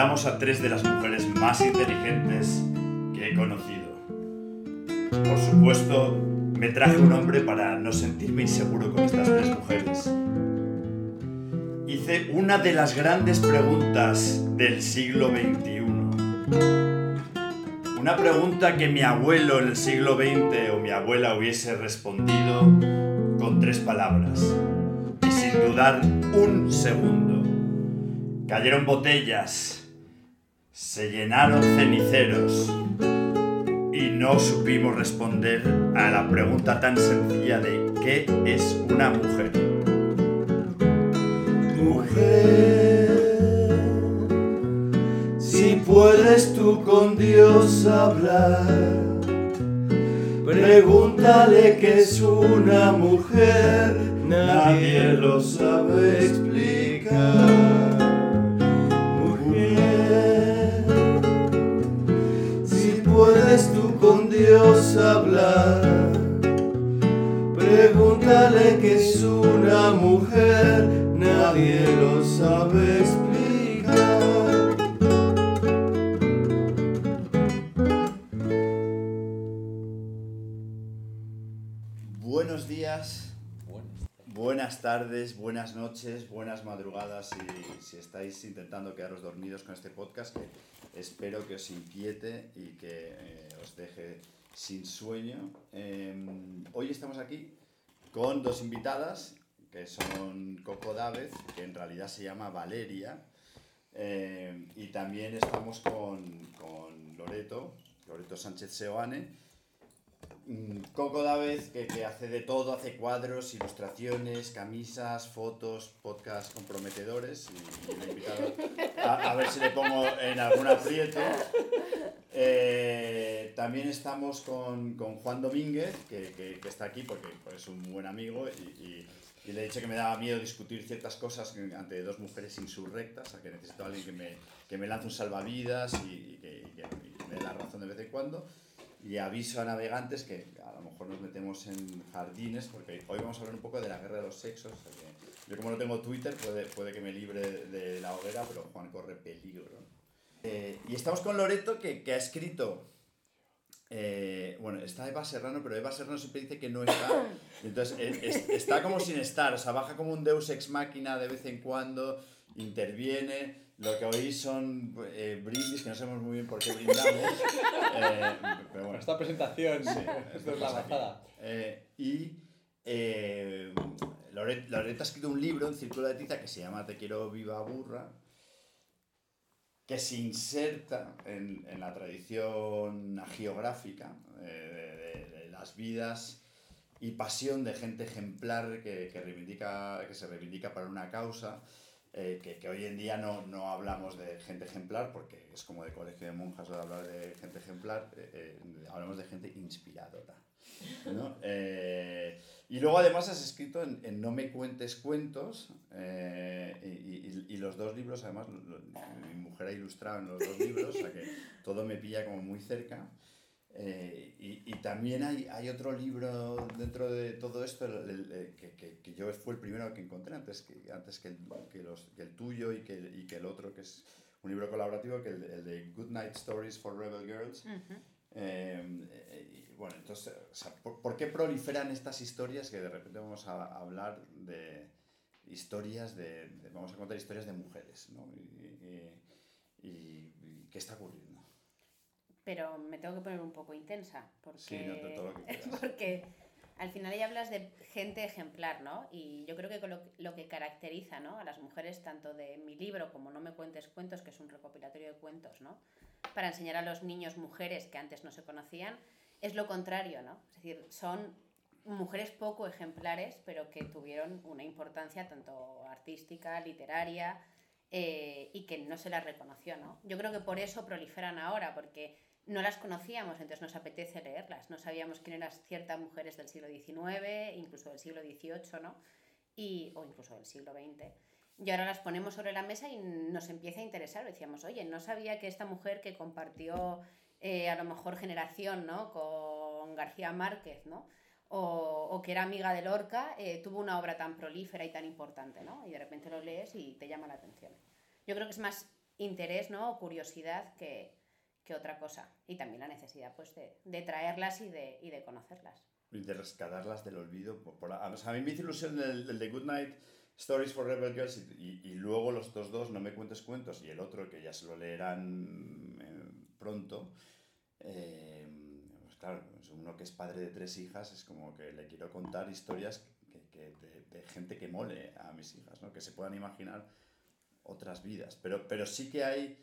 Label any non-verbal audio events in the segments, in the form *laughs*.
presentamos a tres de las mujeres más inteligentes que he conocido. Por supuesto, me traje un hombre para no sentirme inseguro con estas tres mujeres. Hice una de las grandes preguntas del siglo XXI. Una pregunta que mi abuelo en el siglo XX o mi abuela hubiese respondido con tres palabras y sin dudar un segundo. Cayeron botellas, se llenaron ceniceros y no supimos responder a la pregunta tan sencilla de ¿qué es una mujer? Mujer, si puedes tú con Dios hablar, pregúntale qué es una mujer, nadie lo sabe explicar. Dios hablar, pregúntale qué es una mujer, nadie lo sabe explicar. Buenos días, buenas tardes, buenas noches, buenas madrugadas si, si estáis intentando quedaros dormidos con este podcast que espero que os inquiete y que eh, os deje sin sueño. Eh, hoy estamos aquí con dos invitadas que son Coco Dávez, que en realidad se llama Valeria, eh, y también estamos con, con Loreto, Loreto Sánchez Seoane, Mm, Coco Dávez, que, que hace de todo, hace cuadros, ilustraciones, camisas, fotos, podcasts comprometedores. Y, y a ver si le pongo en algún aprieto. Eh, también estamos con, con Juan Domínguez, que, que- que está aquí porque es un buen amigo y, y- y le he dicho que me daba miedo discutir ciertas cosas ante dos mujeres insurrectas, o sea, que necesito a alguien que me, que me lance un salvavidas y, y que, me dé la razón de vez en cuando. Y aviso a navegantes que a lo mejor nos metemos en jardines, porque hoy vamos a hablar un poco de la guerra de los sexos. o sea yo como no tengo Twitter, puede, puede que me libre de la hoguera, pero Juan corre peligro. Eh, y estamos con Loreto, que, que ha escrito... eh, bueno, está Eva Serrano, pero Eva Serrano siempre dice que no está. *coughs* Entonces, eh, es- está como sin estar, o sea, baja como un deus ex máquina de vez en cuando, interviene. Lo que oís son eh, brindis, que no sabemos muy bien por qué brindamos. *laughs* eh, pero bueno. Esta presentación, Sí, esto es la bajada. Eh, y eh, Loret, Loreto ha escrito un libro en Círculo de Tiza que se llama Te quiero viva burra, que se inserta en, en la tradición geográfica eh, de, de- de las vidas y pasión de gente ejemplar que, que reivindica, que se reivindica para una causa. eh, que, que hoy en día no, no hablamos de gente ejemplar porque es como de colegio de monjas hablar de gente ejemplar, eh, eh, hablamos de gente inspiradora. ¿no? Eh, y luego además has escrito en, en No me cuentes cuentos eh, y, y- y los dos libros, además lo- mi mujer ha ilustrado en los dos libros, o sea que *laughs* todo me pilla como muy cerca. Eh, y, y también hay, hay otro libro dentro de todo esto el- el- el- que, que- que yo fue el primero que encontré antes que, antes que, el, que, los, el tuyo y que, y que el otro, que es un libro colaborativo, que el, el de Good Night Stories for Rebel Girls. Eh, eh, y bueno, entonces, o sea, ¿por, por qué proliferan estas historias que de repente vamos a, a hablar de historias de, de- Vamos a contar historias de mujeres, ¿no? Y, y- y- y ¿qué está ocurriendo? Pero me tengo que poner un poco intensa, porque, Sí, no, todo lo que *laughs* porque al final ya hablas de gente ejemplar, ¿no? Y yo creo que lo, lo que caracteriza ¿no? a las mujeres, tanto de mi libro como No me cuentes cuentos, que es un recopilatorio de cuentos, ¿no? Para enseñar a los niños mujeres que antes no se conocían, es lo contrario, ¿no? Es decir, son mujeres poco ejemplares, pero que tuvieron una importancia tanto artística, literaria, eh, y que no se las reconoció, ¿no? Yo creo que por eso proliferan ahora, porque no las conocíamos, entonces nos apetece leerlas. No sabíamos quién eran ciertas mujeres del siglo XIX, incluso del siglo XVIII, ¿no? Y, o incluso del siglo XX. Y ahora las ponemos sobre la mesa y nos empieza a interesar. Decíamos, oye, no sabía que esta mujer que compartió eh, a lo mejor generación ¿no? con García Márquez, ¿no? o, o que era amiga de Lorca, eh, tuvo una obra tan prolífera y tan importante, ¿no? Y de repente lo lees y te llama la atención. Yo creo que es más interés ¿no? o curiosidad que, que otra cosa. Y también la necesidad pues, de, de traerlas y de, y de conocerlas. Y de rescatarlas del olvido. Por, por- a mí me hizo ilusión el, el de Good Night Stories for Rebel Girls y, y- y luego los otros dos, No me cuentes cuentos, y el otro que ya se lo leerán pronto. eh, pues claro, es uno que es padre de tres hijas, es como que le quiero contar historias que, que de, de gente que mole a mis hijas, ¿no? que se puedan imaginar otras vidas. Pero, pero sí que hay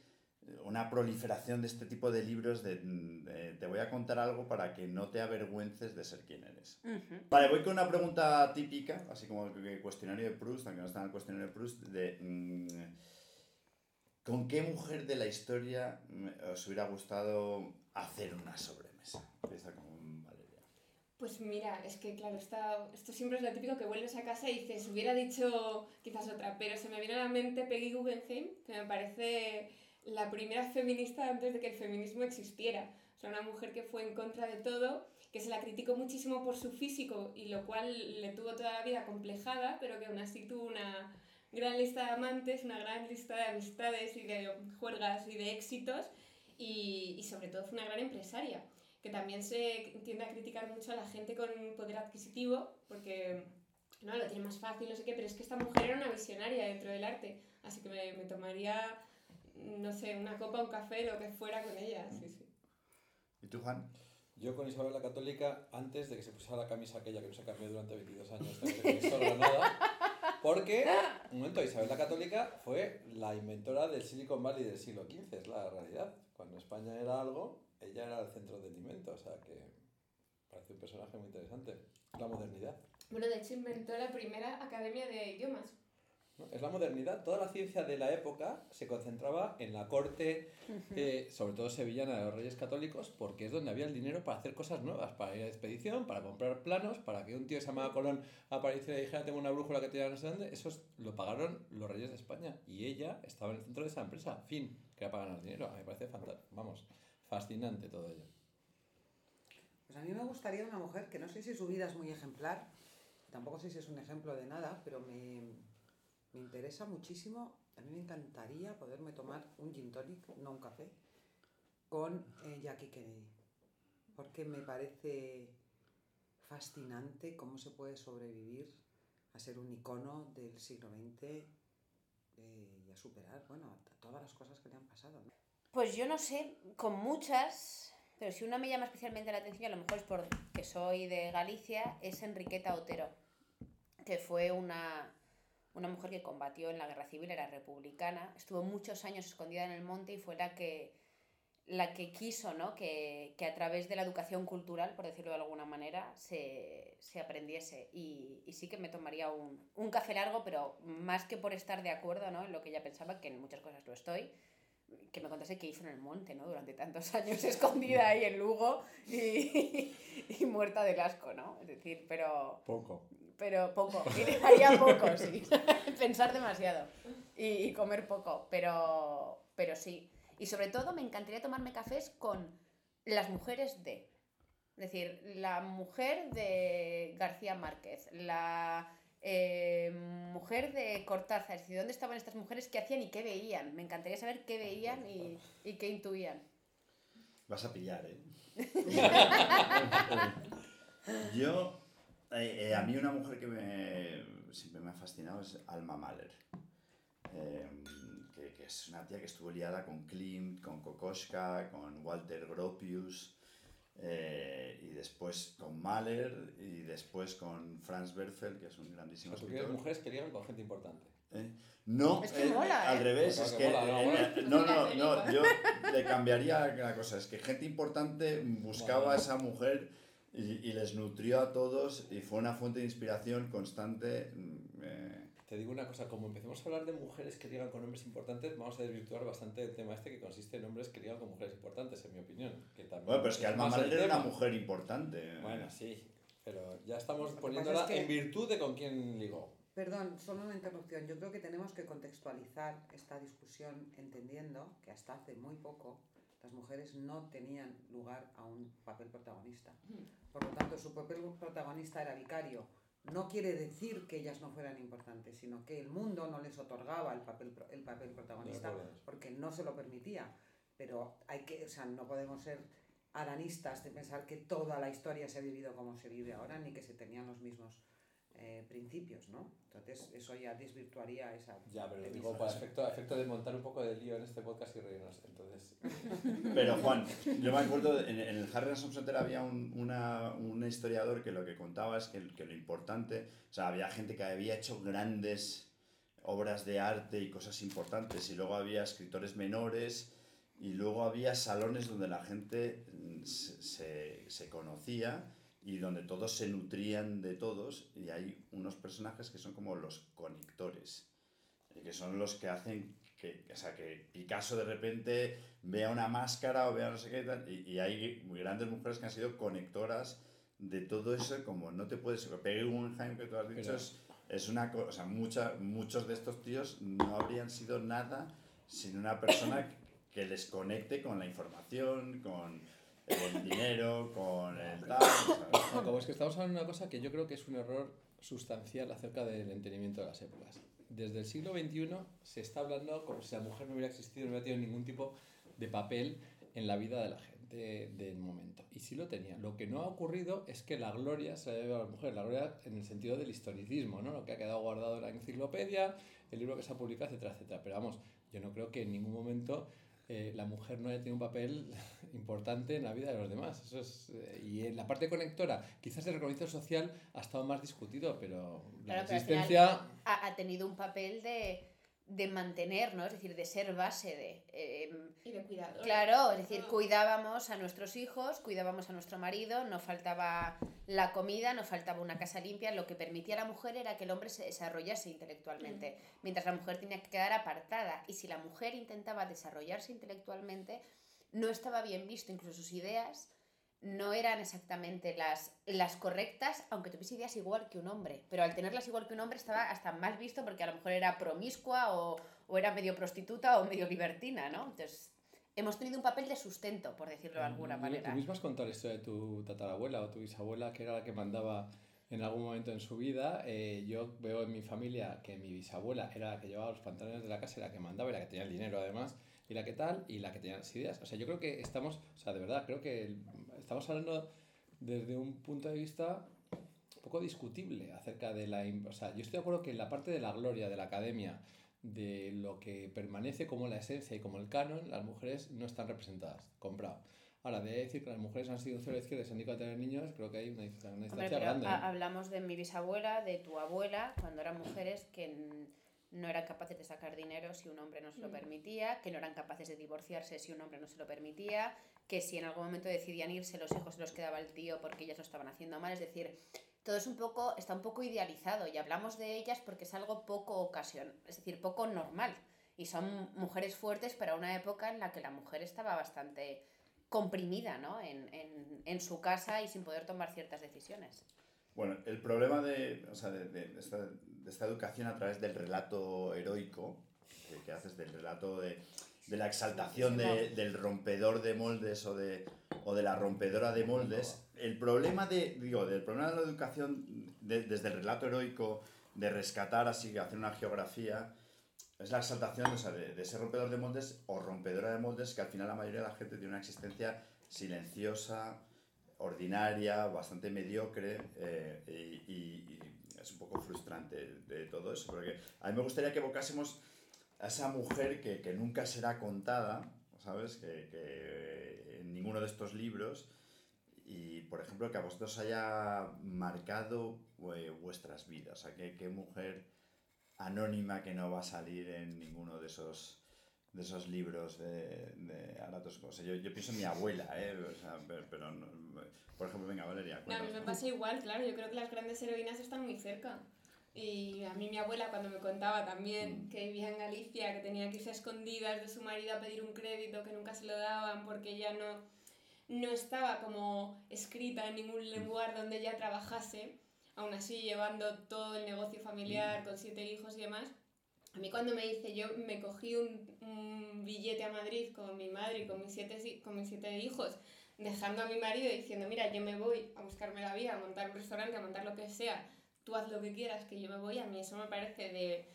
una proliferación de este tipo de libros de, de, te voy a contar algo para que no te avergüences de ser quien eres. Ujú. Vale, voy con una pregunta típica, así como el cuestionario de Proust, aunque no está en el cuestionario de Proust, de mm, ¿con qué mujer de la historia os hubiera gustado hacer una sobremesa? Empieza con Valeria. Pues mira, es que claro, esta- esto siempre es lo típico que vuelves a casa y dices, hubiera dicho quizás otra, pero se me viene a la mente Peggy Guggenheim, que me parece la primera feminista antes de que el feminismo existiera. O sea, una mujer que fue en contra de todo, que se la criticó muchísimo por su físico y lo cual le tuvo toda la vida complejada, pero que aún así tuvo una gran lista de amantes, una gran lista de amistades y de juergas y de éxitos y, y sobre todo fue una gran empresaria que también se tiende a criticar mucho a la gente con poder adquisitivo, porque no lo tiene más fácil, no sé qué, pero es que esta mujer era una visionaria dentro del arte, así que me, me tomaría, no sé, una copa, un café, lo que fuera con ella, sí, sí. ¿Y tú, Juan? Yo con Isabel la Católica, antes de que se pusiera la camisa aquella que no se cambió durante 22 años de Cristo Granada, porque, un momento, Isabel la Católica fue la inventora del Silicon Valley del siglo XV, es la realidad. Cuando España era algo, ella era el centro del invento, o sea que parece un personaje muy interesante. La modernidad. Bueno, de hecho inventó la primera academia de idiomas. ¿No? Es la modernidad. Toda la ciencia de la época se concentraba en la corte, eh, sobre todo sevillana de los reyes católicos, porque es donde había el dinero para hacer cosas nuevas, para ir a expedición, para comprar planos, para que un tío que se llamaba Colón apareciera y dijera tengo una brújula que te lleva no sé dónde. Eso es- lo pagaron los reyes de España. Y ella estaba en el centro de esa empresa. Fin, que era para ganar dinero. A mí me parece fantástico. Vamos, fascinante todo ello. Pues a mí me gustaría una mujer que no sé si su vida es muy ejemplar, tampoco sé si es un ejemplo de nada, pero me, me interesa muchísimo. A mí me encantaría poderme tomar un gin tonic, no un café, con eh, Jackie Kennedy. Porque me parece fascinante cómo se puede sobrevivir a ser un icono del siglo XX eh, y a superar, bueno, todas las cosas que le han pasado. Pues yo no sé, con muchas, pero si una me llama especialmente la atención, a lo mejor es porque soy de Galicia, es Enriqueta Otero, que fue una, una mujer que combatió en la guerra civil, era republicana, estuvo muchos años escondida en el monte y fue la que, la que quiso ¿no? que, que a través de la educación cultural, por decirlo de alguna manera, se, se aprendiese. Y, y sí que me tomaría un, un café largo, pero más que por estar de acuerdo ¿no? en lo que ella pensaba, que en muchas cosas lo estoy, que me contase qué hizo en el monte, ¿no? Durante tantos *laughs* años escondida ahí en Lugo y, *laughs* y muerta del asco, ¿no? Es decir, pero, Poco. Pero poco. Y *laughs* haría poco, sí. *laughs* Pensar demasiado y, y comer poco, pero, pero sí. Y sobre todo me encantaría tomarme cafés con las mujeres de... Es decir, la mujer de García Márquez, la eh, mujer de Cortázar, es decir, ¿dónde estaban estas mujeres? ¿Qué hacían y qué veían? Me encantaría saber qué veían y, y qué intuían. Vas a pillar, ¿eh? *laughs* Yo, eh, eh, a mí una mujer que me, siempre me ha fascinado es Alma Mahler. Eh, que, que es una tía que estuvo liada con Klimt, con Kokoschka, con Walter Gropius, eh, y después con Mahler, y después con Franz Werfel, que es un grandísimo Tú quieres escritor. mujeres que ligan con gente importante. ¿Eh? No, Es que eh, mola, al ¿eh? revés, es que mola, no, mola. no, no, no, yo le cambiaría la cosa, es que gente importante buscaba a esa mujer y, y les nutrió a todos y fue una fuente de inspiración constante. mm, eh, Te digo una cosa, como empecemos a hablar de mujeres que ligan con hombres importantes, vamos a desvirtuar bastante el tema este que consiste en hombres que ligan con mujeres importantes, en mi opinión. Que también bueno, pero es que Alma Mahler era una mujer importante. Bueno, sí, pero ya estamos poniéndola es que- en virtud de con quién ligó. Perdón, solo una interrupción. Yo creo que tenemos que contextualizar esta discusión entendiendo que hasta hace muy poco las mujeres no tenían lugar a un papel protagonista. Por lo tanto, su papel protagonista era vicario, no quiere decir que ellas no fueran importantes, sino que el mundo no les otorgaba el papel, el papel protagonista porque no se lo permitía. Pero hay que, o sea, no podemos ser aranistas de pensar que toda la historia se ha vivido como se vive ahora, ni que se tenían los mismos eh, principios, ¿no? Entonces eso ya desvirtuaría esa... Ya, pero premisa. digo, para efecto, a efecto de montar un poco de lío en este podcast y reírnos. Entonces, *laughs* Pero Juan, yo me acuerdo, en, en el Harry Ransom Center había un, una- un historiador que lo que contaba es que, que lo importante, o sea, había gente que había hecho grandes obras de arte y cosas importantes, y luego había escritores menores, y luego había salones donde la gente mm, se, se- se conocía y donde todos se nutrían de todos, y hay unos personajes que son como los conectores, que son los que hacen que, o sea, que Picasso de repente vea una máscara o vea no sé qué tal, y, y hay muy grandes mujeres que han sido conectoras de todo eso, como no te puedes... Peggy Guggenheim, que tú has dicho, Pero- es, es una cosa... Mucha, muchos de estos tíos no habrían sido nada sin una persona que les conecte con la información, con el dinero, con el tal... *coughs* como es que estamos hablando de una cosa que yo creo que es un error sustancial acerca del entendimiento de las épocas. Desde el siglo XXI se está hablando como si la mujer no hubiera existido, no hubiera tenido ningún tipo de papel en la vida de la gente del momento. Y sí lo tenía. Lo que no ha ocurrido es que la gloria se la lleva a la mujer. La gloria en el sentido del historicismo, ¿no? Lo que ha quedado guardado en la enciclopedia, el libro que se ha publicado, etcétera, etcétera. Pero vamos, yo no creo que en ningún momento eh, la mujer no haya tenido un papel *laughs* importante en la vida de los demás. Eso es, eh, y en la parte conectora, quizás el reconocimiento social ha estado más discutido, pero la Claro, pero al existencia... final ha, ha tenido un papel de, de mantener, ¿no? Es decir, de ser base de... eh, Y de cuidado. Claro, es decir, cuidábamos a nuestros hijos, cuidábamos a nuestro marido, no faltaba la comida, no faltaba una casa limpia, lo que permitía a la mujer era que el hombre se desarrollase intelectualmente, mientras la mujer tenía que quedar apartada. Y si la mujer intentaba desarrollarse intelectualmente, no estaba bien visto, incluso sus ideas no eran exactamente las, las correctas, aunque tuviese ideas igual que un hombre. Pero al tenerlas igual que un hombre estaba hasta más visto porque a lo mejor era promiscua o, o era medio prostituta o medio libertina, ¿no? Entonces, hemos tenido un papel de sustento, por decirlo de alguna Tú- manera. Tú mismo has contado la historia de tu tatarabuela o tu bisabuela, que era la que mandaba en algún momento en su vida. Eh, yo veo en mi familia que mi bisabuela era la que llevaba los pantalones de la casa, y la que mandaba y la que tenía el dinero además, y la que tal, y la que tenía las ideas. O sea, yo creo que estamos, o sea, de verdad, creo que estamos hablando desde un punto de vista un poco discutible acerca de la... O sea, yo estoy de acuerdo que en la parte de la gloria de la academia, de lo que permanece como la esencia y como el canon, las mujeres no están representadas. Comprado. Ahora, de decir que las mujeres han sido cero izquierda y se han dedicado a tener niños, creo que hay una, distancia- Hombre, grande. ha- hablamos de mi bisabuela, de tu abuela, cuando eran mujeres que no eran capaces de sacar dinero si un hombre no se lo Mm. permitía, que no eran capaces de divorciarse si un hombre no se lo permitía, que si en algún momento decidían irse los hijos se los quedaba el tío porque ellas lo estaban haciendo mal, es decir, todo es un poco, está un poco idealizado y hablamos de ellas porque es algo poco ocasión, es decir, poco normal. Y son mujeres fuertes para una época en la que la mujer estaba bastante comprimida ¿no? en, en, en su casa y sin poder tomar ciertas decisiones. Bueno, el problema de, o sea, de, de esta, de esta educación a través del relato heroico, que, que haces del relato de, de la exaltación de- del rompedor de moldes o de, o de la rompedora de moldes, el problema de, digo, del problema de la educación de- desde el relato heroico, de rescatar así, hacer una geografía, es la exaltación o sea, de, de ese rompedor de moldes o rompedora de moldes que al final la mayoría de la gente tiene una existencia silenciosa, ordinaria, bastante mediocre eh, y, y- y es un poco frustrante de todo eso, porque a mí me gustaría que evocásemos a esa mujer que, que nunca será contada, ¿sabes? Que, en ninguno de estos libros y, por ejemplo, que a vosotros haya marcado eh, vuestras vidas, o sea, qué mujer anónima que no va a salir en ninguno de esos de esos libros de, de Aratos. O sea, yo, yo pienso en mi abuela, ¿eh? O sea, pero, pero no- por ejemplo, venga, Valeria, No, a mí me pasa igual, claro. Yo creo que las grandes heroínas están muy cerca. Y a mí mi abuela cuando me contaba también Mm. que vivía en Galicia, que tenía que irse a escondidas de su marido a pedir un crédito, que nunca se lo daban porque ella no, no estaba como escrita en ningún lugar donde ella trabajase, aún así llevando todo el negocio familiar con siete hijos y demás. A mí cuando me dice, yo me cogí un, un billete a Madrid con mi madre y con mis siete, con mis siete hijos, dejando a mi marido diciendo, mira, yo me voy a buscarme la vida, a montar un restaurante, a montar lo que sea, tú haz lo que quieras, que yo me voy, a mí eso me parece de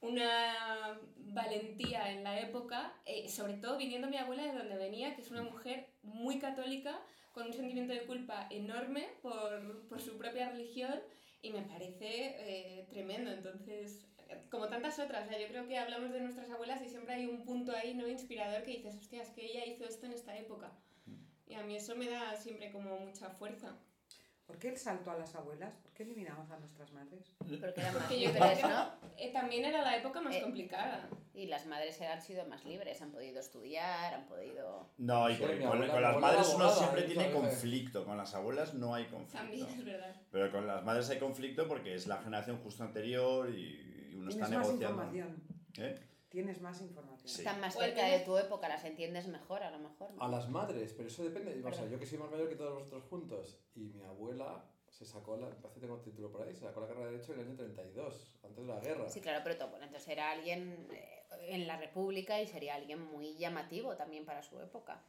una valentía en la época, eh, sobre todo viniendo mi abuela de donde venía, que es una mujer muy católica, con un sentimiento de culpa enorme por, por su propia religión, y me parece eh, tremendo. Entonces, como tantas otras, o sea, yo creo que hablamos de nuestras abuelas y siempre hay un punto ahí no inspirador que dices, hostia, es que ella hizo esto en esta época. Y a mí eso me da siempre como mucha fuerza. ¿Por qué el salto a las abuelas? ¿Por qué eliminamos a nuestras madres? Porque eran *laughs* más Porque yo creo libres, que ¿no? eh, también era la época más Eh, complicada. Y las madres han sido más libres, han podido estudiar, han podido... No, y Sí, con, abuela- con las abuela madres uno siempre ¿eh? tiene Todavía. conflicto, con las abuelas no hay conflicto. También es verdad. Pero con las madres hay conflicto porque es la generación justo anterior y, está Tienes más negociando. información. ¿Eh? Tienes más información. Sí. Están más cerca de tu época, las entiendes mejor a lo mejor. ¿no? A las madres, pero eso depende. O sea, yo que soy más mayor que todos vosotros juntos y mi abuela se sacó la, me parece que tengo el título por ahí, se sacó la carrera de Derecho en el año 32, antes de la guerra. Sí, claro, pero todo, bueno, entonces era alguien eh, en la República y sería alguien muy llamativo también para su época.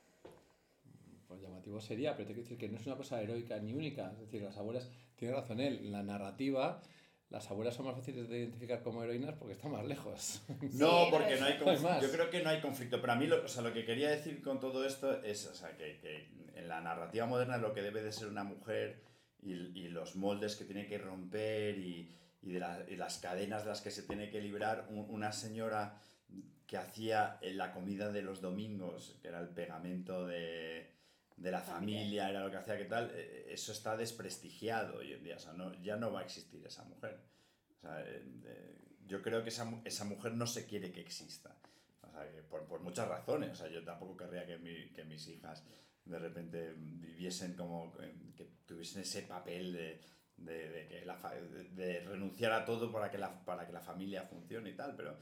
Pues llamativo sería, pero te quiero decir que no es una cosa heroica ni única. Es decir, las abuelas, tiene razón él, en la narrativa, las abuelas son más fáciles de identificar como heroínas porque están más lejos. *laughs* No, porque no hay conflicto. Yo creo que no hay conflicto. Pero a mí lo, o sea, lo que quería decir con todo esto es o sea, que, que en la narrativa moderna lo que debe de ser una mujer y, y los moldes que tiene que romper y, y de la- y las cadenas de las que se tiene que librar, un- una señora que hacía eh, la comida de los domingos, que era el pegamento de, de la familia, era lo que hacía que tal, eh, eso está desprestigiado hoy en día. O sea, no, ya no va a existir esa mujer. O sea, eh, eh, yo creo que esa, esa mujer no se quiere que exista. O sea, que por, por muchas razones. O sea, yo tampoco querría que, mi- que mis hijas de repente viviesen como eh, que tuviesen ese papel de, de, de que la de renunciar a todo para que la, para que la familia funcione y tal, pero,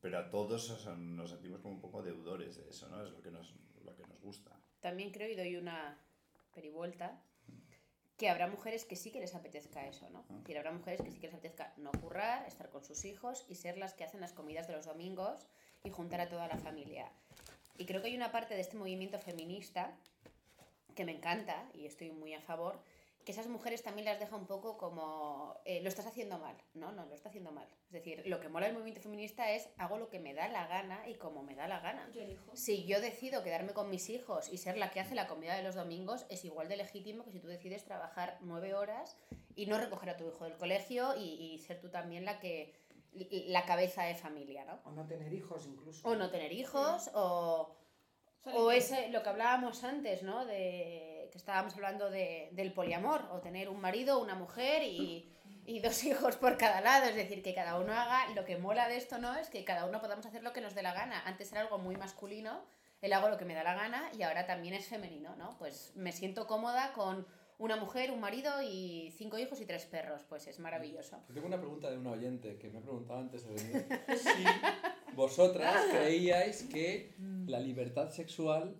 pero a todos o sea, nos sentimos como un poco deudores de eso, ¿no? Es lo que nos, lo que nos gusta. También creo, y doy una perivuelta, que habrá mujeres que sí que les apetezca eso, ¿no? Es decir, habrá mujeres que sí que les apetezca no currar, estar con sus hijos y ser las que hacen las comidas de los domingos y juntar a toda la familia. Y creo que hay una parte de este movimiento feminista que me encanta y estoy muy a favor, que esas mujeres también las deja un poco como, eh, lo estás haciendo mal. No, no, lo está haciendo mal. Es decir, lo que mola del movimiento feminista es hago lo que me da la gana y como me da la gana. Yo elijo. Si yo decido quedarme con mis hijos y ser la que hace la comida de los domingos, es igual de legítimo que si tú decides trabajar nueve horas y no recoger a tu hijo del colegio y, y ser tú también la que la cabeza de familia, ¿no? O no tener hijos incluso. O no tener hijos, o, o ese, lo que hablábamos antes, ¿no? De estábamos hablando de, del poliamor, o tener un marido, una mujer y, y dos *laughs* hijos por cada lado. Es decir, que cada uno haga lo que mola de esto, ¿no? Es que cada uno podamos hacer lo que nos dé la gana. Antes era algo muy masculino, el hago lo que me da la gana, y ahora también es femenino, ¿no? Pues me siento cómoda con una mujer, un marido y cinco hijos y tres perros. Pues es maravilloso. Tengo una pregunta de un oyente que me ha preguntado antes. *laughs* Si vosotras creíais que la libertad sexual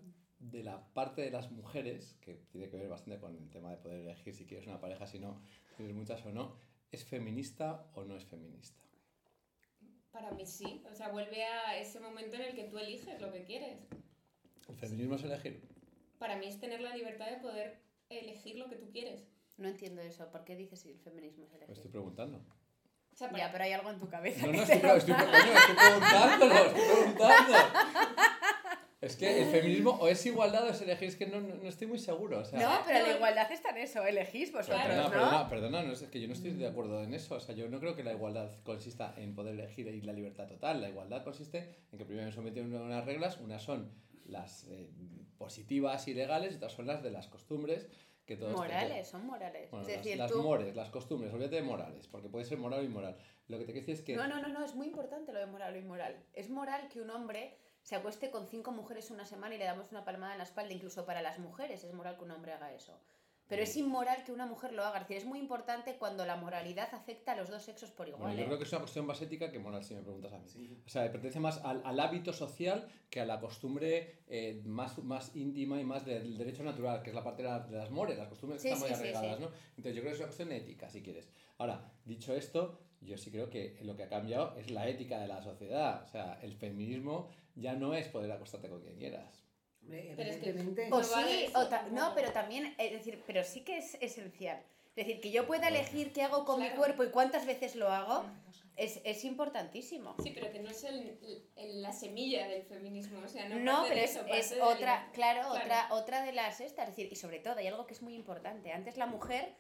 de la parte de las mujeres, que tiene que ver bastante con el tema de poder elegir si quieres una pareja, si no, tienes muchas o no, ¿es feminista o no es feminista? Para mí sí. O sea, vuelve a ese momento en el que tú eliges lo que quieres. ¿El feminismo es elegir? Para mí es tener la libertad de poder elegir lo que tú quieres. No entiendo eso. ¿Por qué dices si el feminismo es elegir? estoy preguntando. O sea, para- Ya, pero hay algo en tu cabeza. No, que no, te estoy, estoy, estoy preguntándolo, estoy preguntando. Es que el feminismo o es igualdad o es elegir, es que no, no, no estoy muy seguro. O sea, No, pero la igualdad está en eso, elegís vosotros, Perdona, ¿no? perdona, perdona, no, es que yo no estoy de acuerdo en eso. O sea, yo no creo que la igualdad consista en poder elegir y la libertad total. La igualdad consiste en que primero me someten a unas reglas, unas son las eh, positivas y legales y otras son las de las costumbres que todos Morales, son morales. Bueno, es las, decir, las tú... mores, las costumbres, olvídate de morales, porque puede ser moral o inmoral. Lo que te quiero decir es que No, no, no, no, es muy importante lo de moral o inmoral. Es moral que un hombre se acueste con cinco mujeres una semana y le damos una palmada en la espalda, incluso para las mujeres es moral que un hombre haga eso. Pero Mm. es inmoral que una mujer lo haga. Es decir, es muy importante cuando la moralidad afecta a los dos sexos por igual. Bueno, yo ¿eh? creo que es una cuestión más ética que moral, si me preguntas a mí. O sea, pertenece más al, al hábito social que a la costumbre eh, más, más íntima y más del derecho natural, que es la parte de, la- de las mores, las costumbres que Sí, están muy sí, sí, arraigadas, sí. ¿no? Entonces yo creo que es una cuestión ética, si quieres. Ahora, dicho esto, yo sí creo que lo que ha cambiado es la ética de la sociedad. O sea, el feminismo ya no es poder acostarte con quien quieras. Hombre, Pero es que-. O sí, o ta- no, pero también, es decir, pero sí que es esencial Es decir, que yo pueda elegir qué hago con mi Claro. cuerpo y cuántas veces lo hago es, es importantísimo. Sí, pero que no es el, el- la semilla del feminismo, o sea, no, No, pero es, eso, es parte del- otra, claro, Claro. otra, otra de las estas, es decir, y sobre todo hay algo que es muy importante. Antes la mujer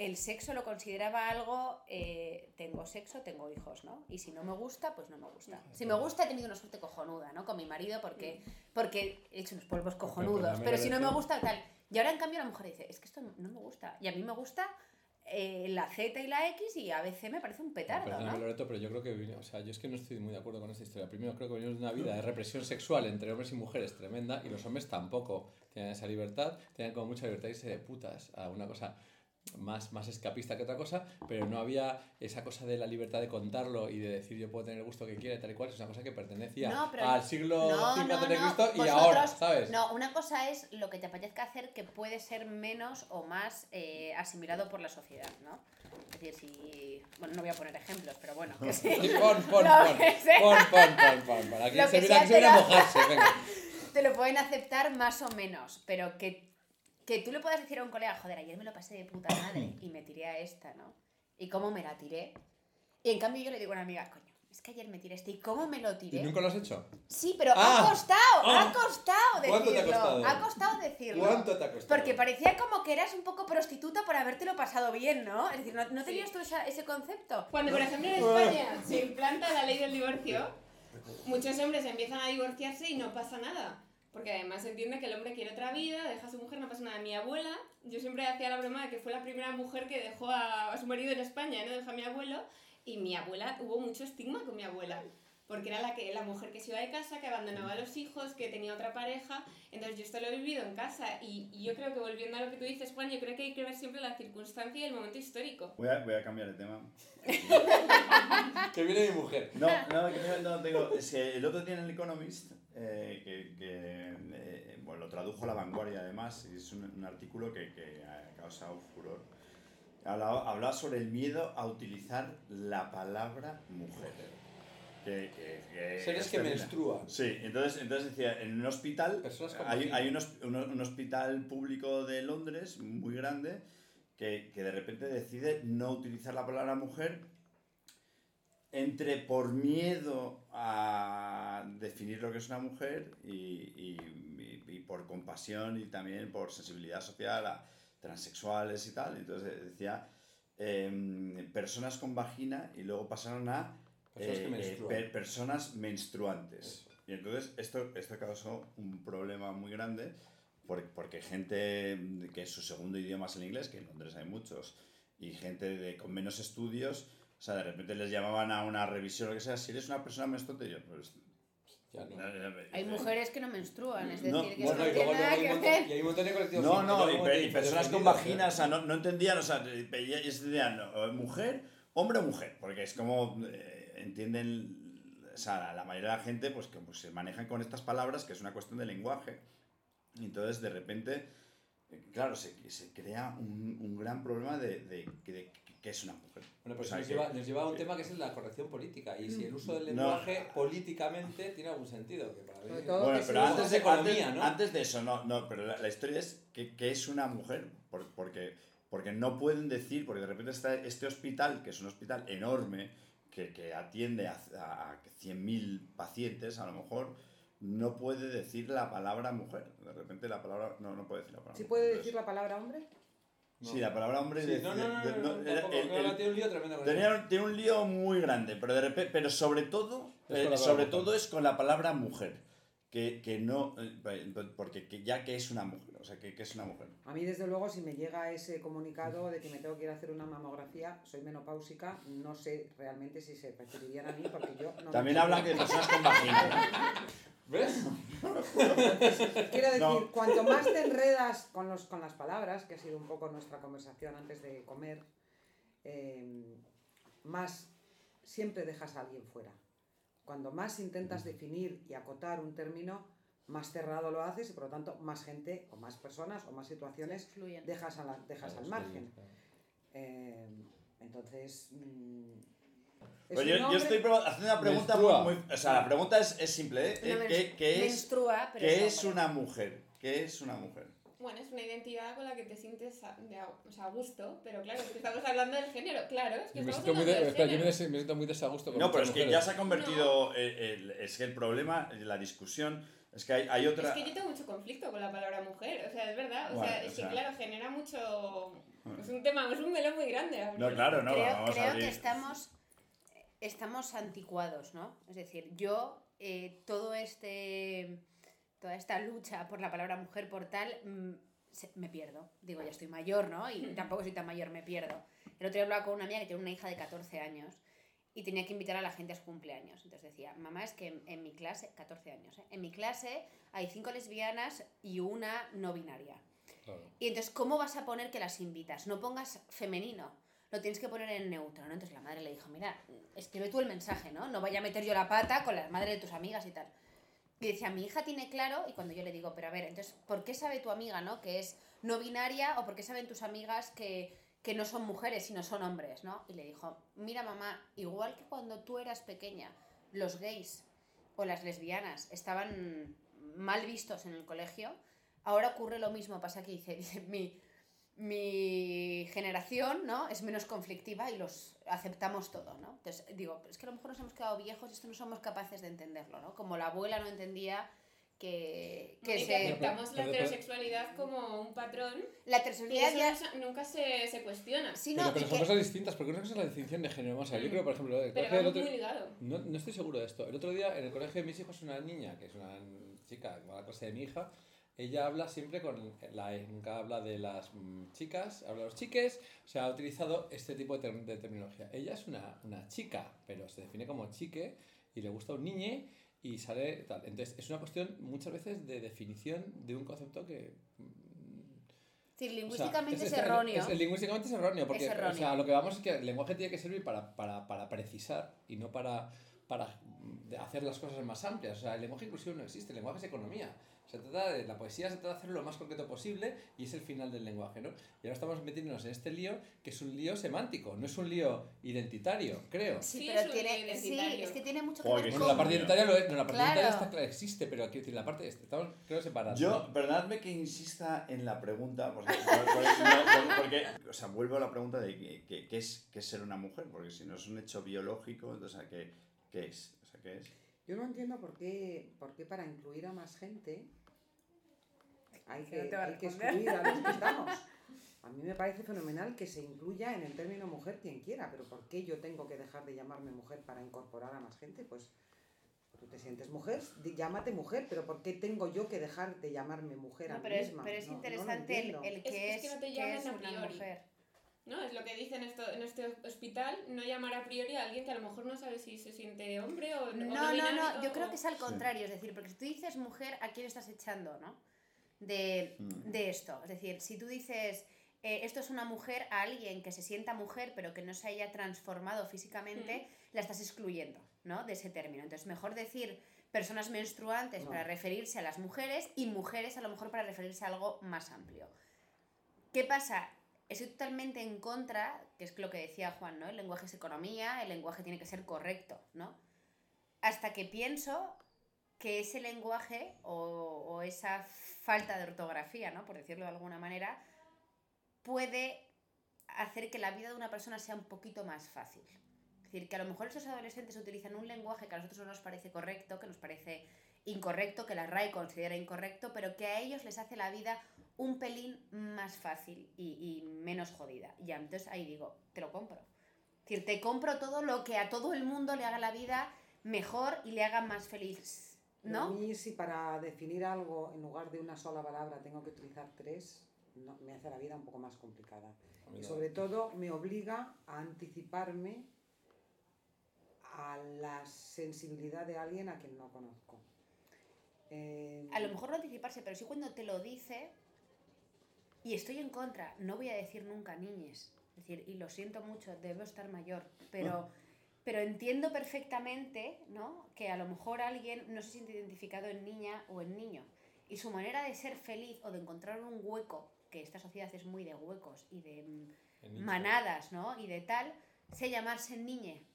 el sexo lo consideraba algo, eh, tengo sexo, tengo hijos, ¿no? Y si no me gusta, pues no me gusta. Si me gusta, he tenido una suerte cojonuda, ¿no? Con mi marido, porque, porque he hecho unos polvos cojonudos. Pero si no me gusta, tal. Y ahora, en cambio, la mujer dice, es que esto no, me gusta. Y a mí me gusta eh, la Z y la X y ABC me parece un petardo, ¿no? Loreto, pero yo creo que o sea, yo es que no estoy muy de acuerdo con esta historia. Primero, creo que venimos de una vida de represión sexual entre hombres y mujeres tremenda y los hombres tampoco tenían esa libertad, tenían como mucha libertad de irse de putas a una cosa más, más escapista que otra cosa, pero no había esa cosa de la libertad de contarlo y de decir yo puedo tener el gusto que quiera y tal y cual, es una cosa que pertenecía No, al siglo No, V no, antes de no, Cristo y ahora, ¿sabes? No, una cosa es lo que te apetezca hacer que puede ser menos o más eh, asimilado por la sociedad, ¿no? Es decir, si... Bueno, no voy a poner ejemplos, pero bueno, que sí. *laughs* Sí, pon, pon, *laughs* pon, pon, pon, pon, pon. Aquí se que viene, a mojarse, venga. *laughs* te lo pueden aceptar más o menos, pero que, que tú le puedas decir a un colega, joder, ayer me lo pasé de puta madre *clears throat* y me tiré a esta, ¿no? ¿Y cómo me la tiré? Y en cambio yo le digo a una amiga, coño, es que ayer me tiré este, ¿y cómo me lo ¿Y tiré? nunca lo has hecho? Sí, pero Ah, ha costado, ah. ha costado decirlo. ¿Cuánto te ha costado? Ha costado decirlo. ¿Cuánto te ha costado? Porque parecía como que eras un poco prostituta por habértelo pasado bien, ¿no? Es decir, ¿no, no tenías tú esa- ese concepto? Cuando, por ejemplo, en España se implanta la ley del divorcio, muchos hombres empiezan a divorciarse y no pasa nada. Porque además entiende que el hombre quiere otra vida, deja a su mujer, no pasa nada. Mi abuela, yo siempre hacía la broma de que fue la primera mujer que dejó a, a su marido en España, ¿no? Dejó a mi abuelo. Y mi abuela, hubo mucho estigma con mi abuela. Porque era la, que, la mujer que se iba de casa, que abandonaba a los hijos, que tenía otra pareja. Entonces yo esto lo he vivido en casa. Y, y yo creo que volviendo a lo que tú dices, Juan, yo creo que hay que ver siempre la circunstancia y el momento histórico. Voy a, voy a cambiar de tema. *laughs* Que viene mi mujer. No, no, que no, no tengo. Es que el otro en el Economist, eh, que, que, eh, bueno, lo tradujo La Vanguardia además, y es un, un artículo que, que ha causado furor. Hablaba, hablaba sobre el miedo a utilizar la palabra mujer. Que, que, que Seres es que menstruan. Sí, entonces, entonces decía, en un hospital, hay, un, hos- un, un hospital público de Londres muy grande que, que de repente decide no utilizar la palabra mujer entre por miedo a definir lo que es una mujer y, y- y- y por compasión y también por sensibilidad social a transexuales y tal. Entonces decía em, personas con vagina y luego pasaron a Personas que eh, eh, menstruan. per- personas menstruantes. Y entonces esto, esto causó un problema muy grande por- porque gente que su segundo idioma es el inglés, que en Londres hay muchos, y gente de, con menos estudios, o sea, de repente les llamaban a una revisión o lo que sea, si eres una persona menstruante, yo, pues... Ya no. Hay mujeres que no menstruan, es decir, No, que bueno, eso no tiene nada que ver. y hay un montón de colectivos No, no, y, pe- y personas con vagina, o sea, no, no entendían, o sea, y y no, eh, mujer, hombre o mujer, porque es como, eh, entienden, o sea, la, mayoría de la gente, pues que pues, se manejan con estas palabras, que es una cuestión de lenguaje, y entonces de repente, eh, claro, se, se crea un, un gran problema de, de, de, qué es una mujer. Bueno, pues O sea, nos, que- lleva, nos lleva a un tema que es la corrección política. Y si el uso del No. lenguaje políticamente tiene algún sentido. Que para mí- Bueno, que pero antes de, economía, antes, ¿no? antes de eso, no, no, pero la, la historia es que, que es una mujer, por- porque, porque no pueden decir, porque de repente está este hospital, que es un hospital enorme, que, que atiende a, a, a 100.000 pacientes, a lo mejor, no puede decir la palabra mujer. De repente la palabra, no, no puede decir la palabra ¿Sí mujer. puede decir la palabra hombre? Sí, la palabra hombre... No, no, no, no, no, tiene un lío tremendo con eso. Tenía, tiene un lío muy grande, pero de repente, pero sobre todo, Es con eh, la palabra sobre mujer. todo es con la palabra mujer, que, que no, eh, porque que ya que es una mujer, o sea, que, que es una mujer. A mí, desde luego, si me llega ese comunicado de que me tengo que ir a hacer una mamografía, soy menopáusica, no sé realmente si se referirían a mí, porque yo no... También me- hablan de personas con vagina. ¿Ves? *laughs* Quiero decir, No. cuanto más te enredas con, los, con las palabras, que ha sido un poco nuestra conversación antes de comer, eh, más siempre dejas a alguien fuera. Cuando más intentas definir y acotar un término, más cerrado lo haces y por lo tanto más gente o más personas o más situaciones dejas, a la- dejas Claro, al margen. claro. Eh, entonces... mm, es yo, yo estoy haciendo una pregunta Menstrua. muy, muy- O sea, la pregunta es, es simple, ¿eh? No, ¿Qué, qué es, menstrua, pero qué es una mujer? ¿Qué es una mujer? bueno, es una identidad con la que te sientes a, de a, o sea, a gusto, pero claro, es que estamos hablando del género, claro, es que me estamos siento muy, hablando de- del espera, yo me, género. des- me siento muy desagusto con No, pero es que mujeres. ya se ha convertido. eh, el- es que el problema, la discusión, es que hay, hay otra. Es que yo tengo mucho conflicto con la palabra mujer, o sea, es verdad, o Bueno, sea, o es sea- que claro, genera mucho... Es un tema, es un melón muy grande. abrir. No, claro, no, creo vamos a creo abrir. que estamos, estamos anticuados, ¿no? Es decir, yo, eh, todo este, toda esta lucha por la palabra mujer por tal, mm, me pierdo. Digo, ya estoy mayor, ¿no? Y *laughs* tampoco soy tan mayor, me pierdo. El otro día hablaba con una amiga que tiene una hija de 14 años y tenía que invitar a la gente a su cumpleaños. Entonces decía, mamá, es que en, en mi clase, 14 años, ¿eh? en mi clase hay cinco lesbianas y una no binaria. Claro. Y entonces, ¿cómo vas a poner que las invitas? No pongas femenino, lo tienes que poner en neutro, ¿no? Entonces la madre le dijo, mira, escribe tú el mensaje, ¿no? No vaya a meter yo la pata con las madres de tus amigas y tal. Y decía, mi hija tiene claro, y cuando yo le digo, pero a ver, entonces, ¿por qué sabe tu amiga, no? Que es no binaria, o por qué saben tus amigas que, que no son mujeres, sino son hombres, ¿no? Y le dijo, mira mamá, igual que cuando tú eras pequeña, los gays o las lesbianas estaban mal vistos en el colegio, ahora ocurre lo mismo, pasa que dice, mi, mi generación ¿no? es menos conflictiva y los aceptamos todo, ¿no? Entonces digo, es que a lo mejor nos hemos quedado viejos y esto no somos capaces de entenderlo, ¿no? Como la abuela no entendía que, que se... aceptamos la Pero- pero- heterosexualidad como un patrón La heterosexualidad ya... no nunca se, se cuestiona. Sí, Pero, no, pero y son que- cosas distintas, porque una cosa es la distinción de género. Vamos a ver, yo creo, por ejemplo, Pero el va otro- muy ligado. No, no estoy seguro de esto. El otro día en el colegio de mis hijos, una niña, que es una chica, como la clase de mi hija, ella habla siempre con la E, nunca habla de las mm, chicas, habla de los chiques, o sea, ha utilizado este tipo de, ter- de terminología. Ella es una, una chica, pero se define como chique y le gusta un niñe y sale tal. Entonces, es una cuestión muchas veces de definición de un concepto que Sí, o sea, lingüísticamente es, es- erróneo. es- lingüísticamente es erróneo, porque Es erróneo. O sea, lo que vamos es que el lenguaje tiene que servir para, para, para precisar y no para, para mm, hacer las cosas más amplias. O sea, el lenguaje inclusivo no existe, el lenguaje es economía. Se trata de, la poesía se trata de hacerlo lo más concreto posible y es el final del lenguaje, ¿no? Y ahora estamos metiéndonos en este lío que es un lío semántico, no es un lío identitario, creo. Sí, Sí, pero es un tiene, sí, es que tiene mucho que ver con... la parte identitaria lo es, no, la parte Claro. identitaria está clara, existe, pero aquí la parte, estamos creo separados. Yo, ¿no? perdonadme que insista en la pregunta, porque, porque- porque- o sea, vuelvo a la pregunta de qué, qué- qué es, qué es ser una mujer, porque si no es un hecho biológico, entonces, ¿qué, qué es? O sea, ¿qué es? Yo no entiendo por qué, por qué para incluir a más gente hay Que no que, hay que excluir a los que *laughs* estamos. A mí me parece fenomenal que se incluya en el término mujer quien quiera, pero ¿por qué yo tengo que dejar de llamarme mujer para incorporar a más gente? Pues tú te sientes mujer, llámate mujer, pero ¿por qué tengo yo que dejar de llamarme mujer a No, mí pero es, misma? pero es No- no interesante el, el Es- que es es, que no te que llaman es a priori. mujer. ¿no? Es lo que dicen esto, en este hospital, no llamar a priori a alguien que a lo mejor no sabe si se siente hombre o o No, no, binario no, yo creo que es al contrario, es decir, porque si tú dices mujer, ¿a quién estás echando, no? De, Mm. de esto, es decir, si tú dices eh, esto es una mujer a alguien que se sienta mujer pero que no se haya transformado físicamente, la estás excluyendo, ¿no? De ese término. Entonces, mejor decir personas menstruantes No. para referirse a las mujeres y mujeres a lo mejor para referirse a algo más amplio. ¿Qué pasa? Estoy totalmente en contra, que es lo que decía Juan, ¿no? El lenguaje es economía, el lenguaje tiene que ser correcto, ¿no? Hasta que pienso que ese lenguaje o, o esa falta de ortografía, ¿no? Por decirlo de alguna manera, puede hacer que la vida de una persona sea un poquito más fácil. Es decir, que a lo mejor esos adolescentes utilizan un lenguaje que a nosotros no nos parece correcto, que nos parece incorrecto, que la RAE considera incorrecto, pero que a ellos les hace la vida un pelín más fácil y, y menos jodida. Y entonces ahí digo, te lo compro. Es decir, te compro todo lo que a todo el mundo le haga la vida mejor y le haga más feliz. Pero A ¿No? mí si para definir algo en lugar de una sola palabra tengo que utilizar tres, no- me hace la vida un poco más complicada. Y no. sobre todo me obliga a anticiparme a la sensibilidad de alguien a quien no conozco. Eh, A lo mejor no anticiparse, pero sí cuando te lo dice y estoy en contra, no voy a decir nunca niñes. Es decir, y lo siento mucho, debo estar mayor, pero, pero entiendo perfectamente ¿no? que a lo mejor alguien no se siente identificado en niña o en niño. Y su manera de ser feliz o de encontrar un hueco, que esta sociedad es muy de huecos y de mm, manadas, ¿no? Y de tal, sé llamarse niñe.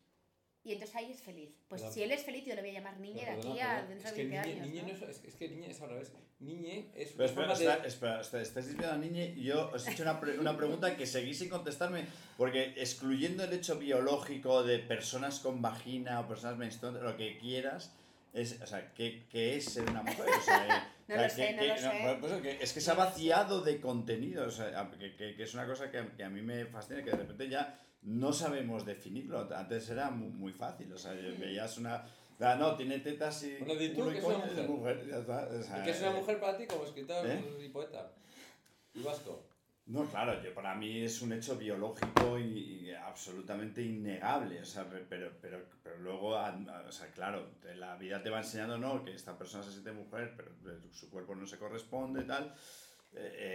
Y entonces ahí es feliz. Pues Pero- si él es feliz, yo le voy a llamar niñe de Pero aquí a perdona, dentro es de que 20 niñe, años. niñe ¿no? no es, es, que niñe es al revés. Niñe es Pero una espera, de... espera, espera, espera, estáis diciendo a niña y yo os he hecho una, pre- una pregunta que seguís sin contestarme, porque excluyendo el hecho biológico de personas con vagina o personas menstruantes, lo que quieras, es, o sea, ¿qué, qué es ser una mujer? O sea, *laughs* eh, No o sea, lo sé, que- no que- lo sé. pues que es que se ha vaciado de contenido, o sea, que, que- que es una cosa que, que a mí me fascina, que de repente ya no sabemos definirlo. Antes era mu- muy, fácil, o sea, veías una... ah, no, tiene tetas y... Bueno, di tú y que es una es mujer. ya está, o sea, ¿Y ¿Qué es una eh, mujer para ti como escritor ¿Eh? y poeta? Y vasco. No, claro, yo, para mí es un hecho biológico y, y absolutamente innegable, o sea, pe- pero, pero, pero luego, a- a- o sea, claro, la vida te va enseñando, no, que esta persona se siente mujer, pero su cuerpo no se corresponde, tal, eh, eh,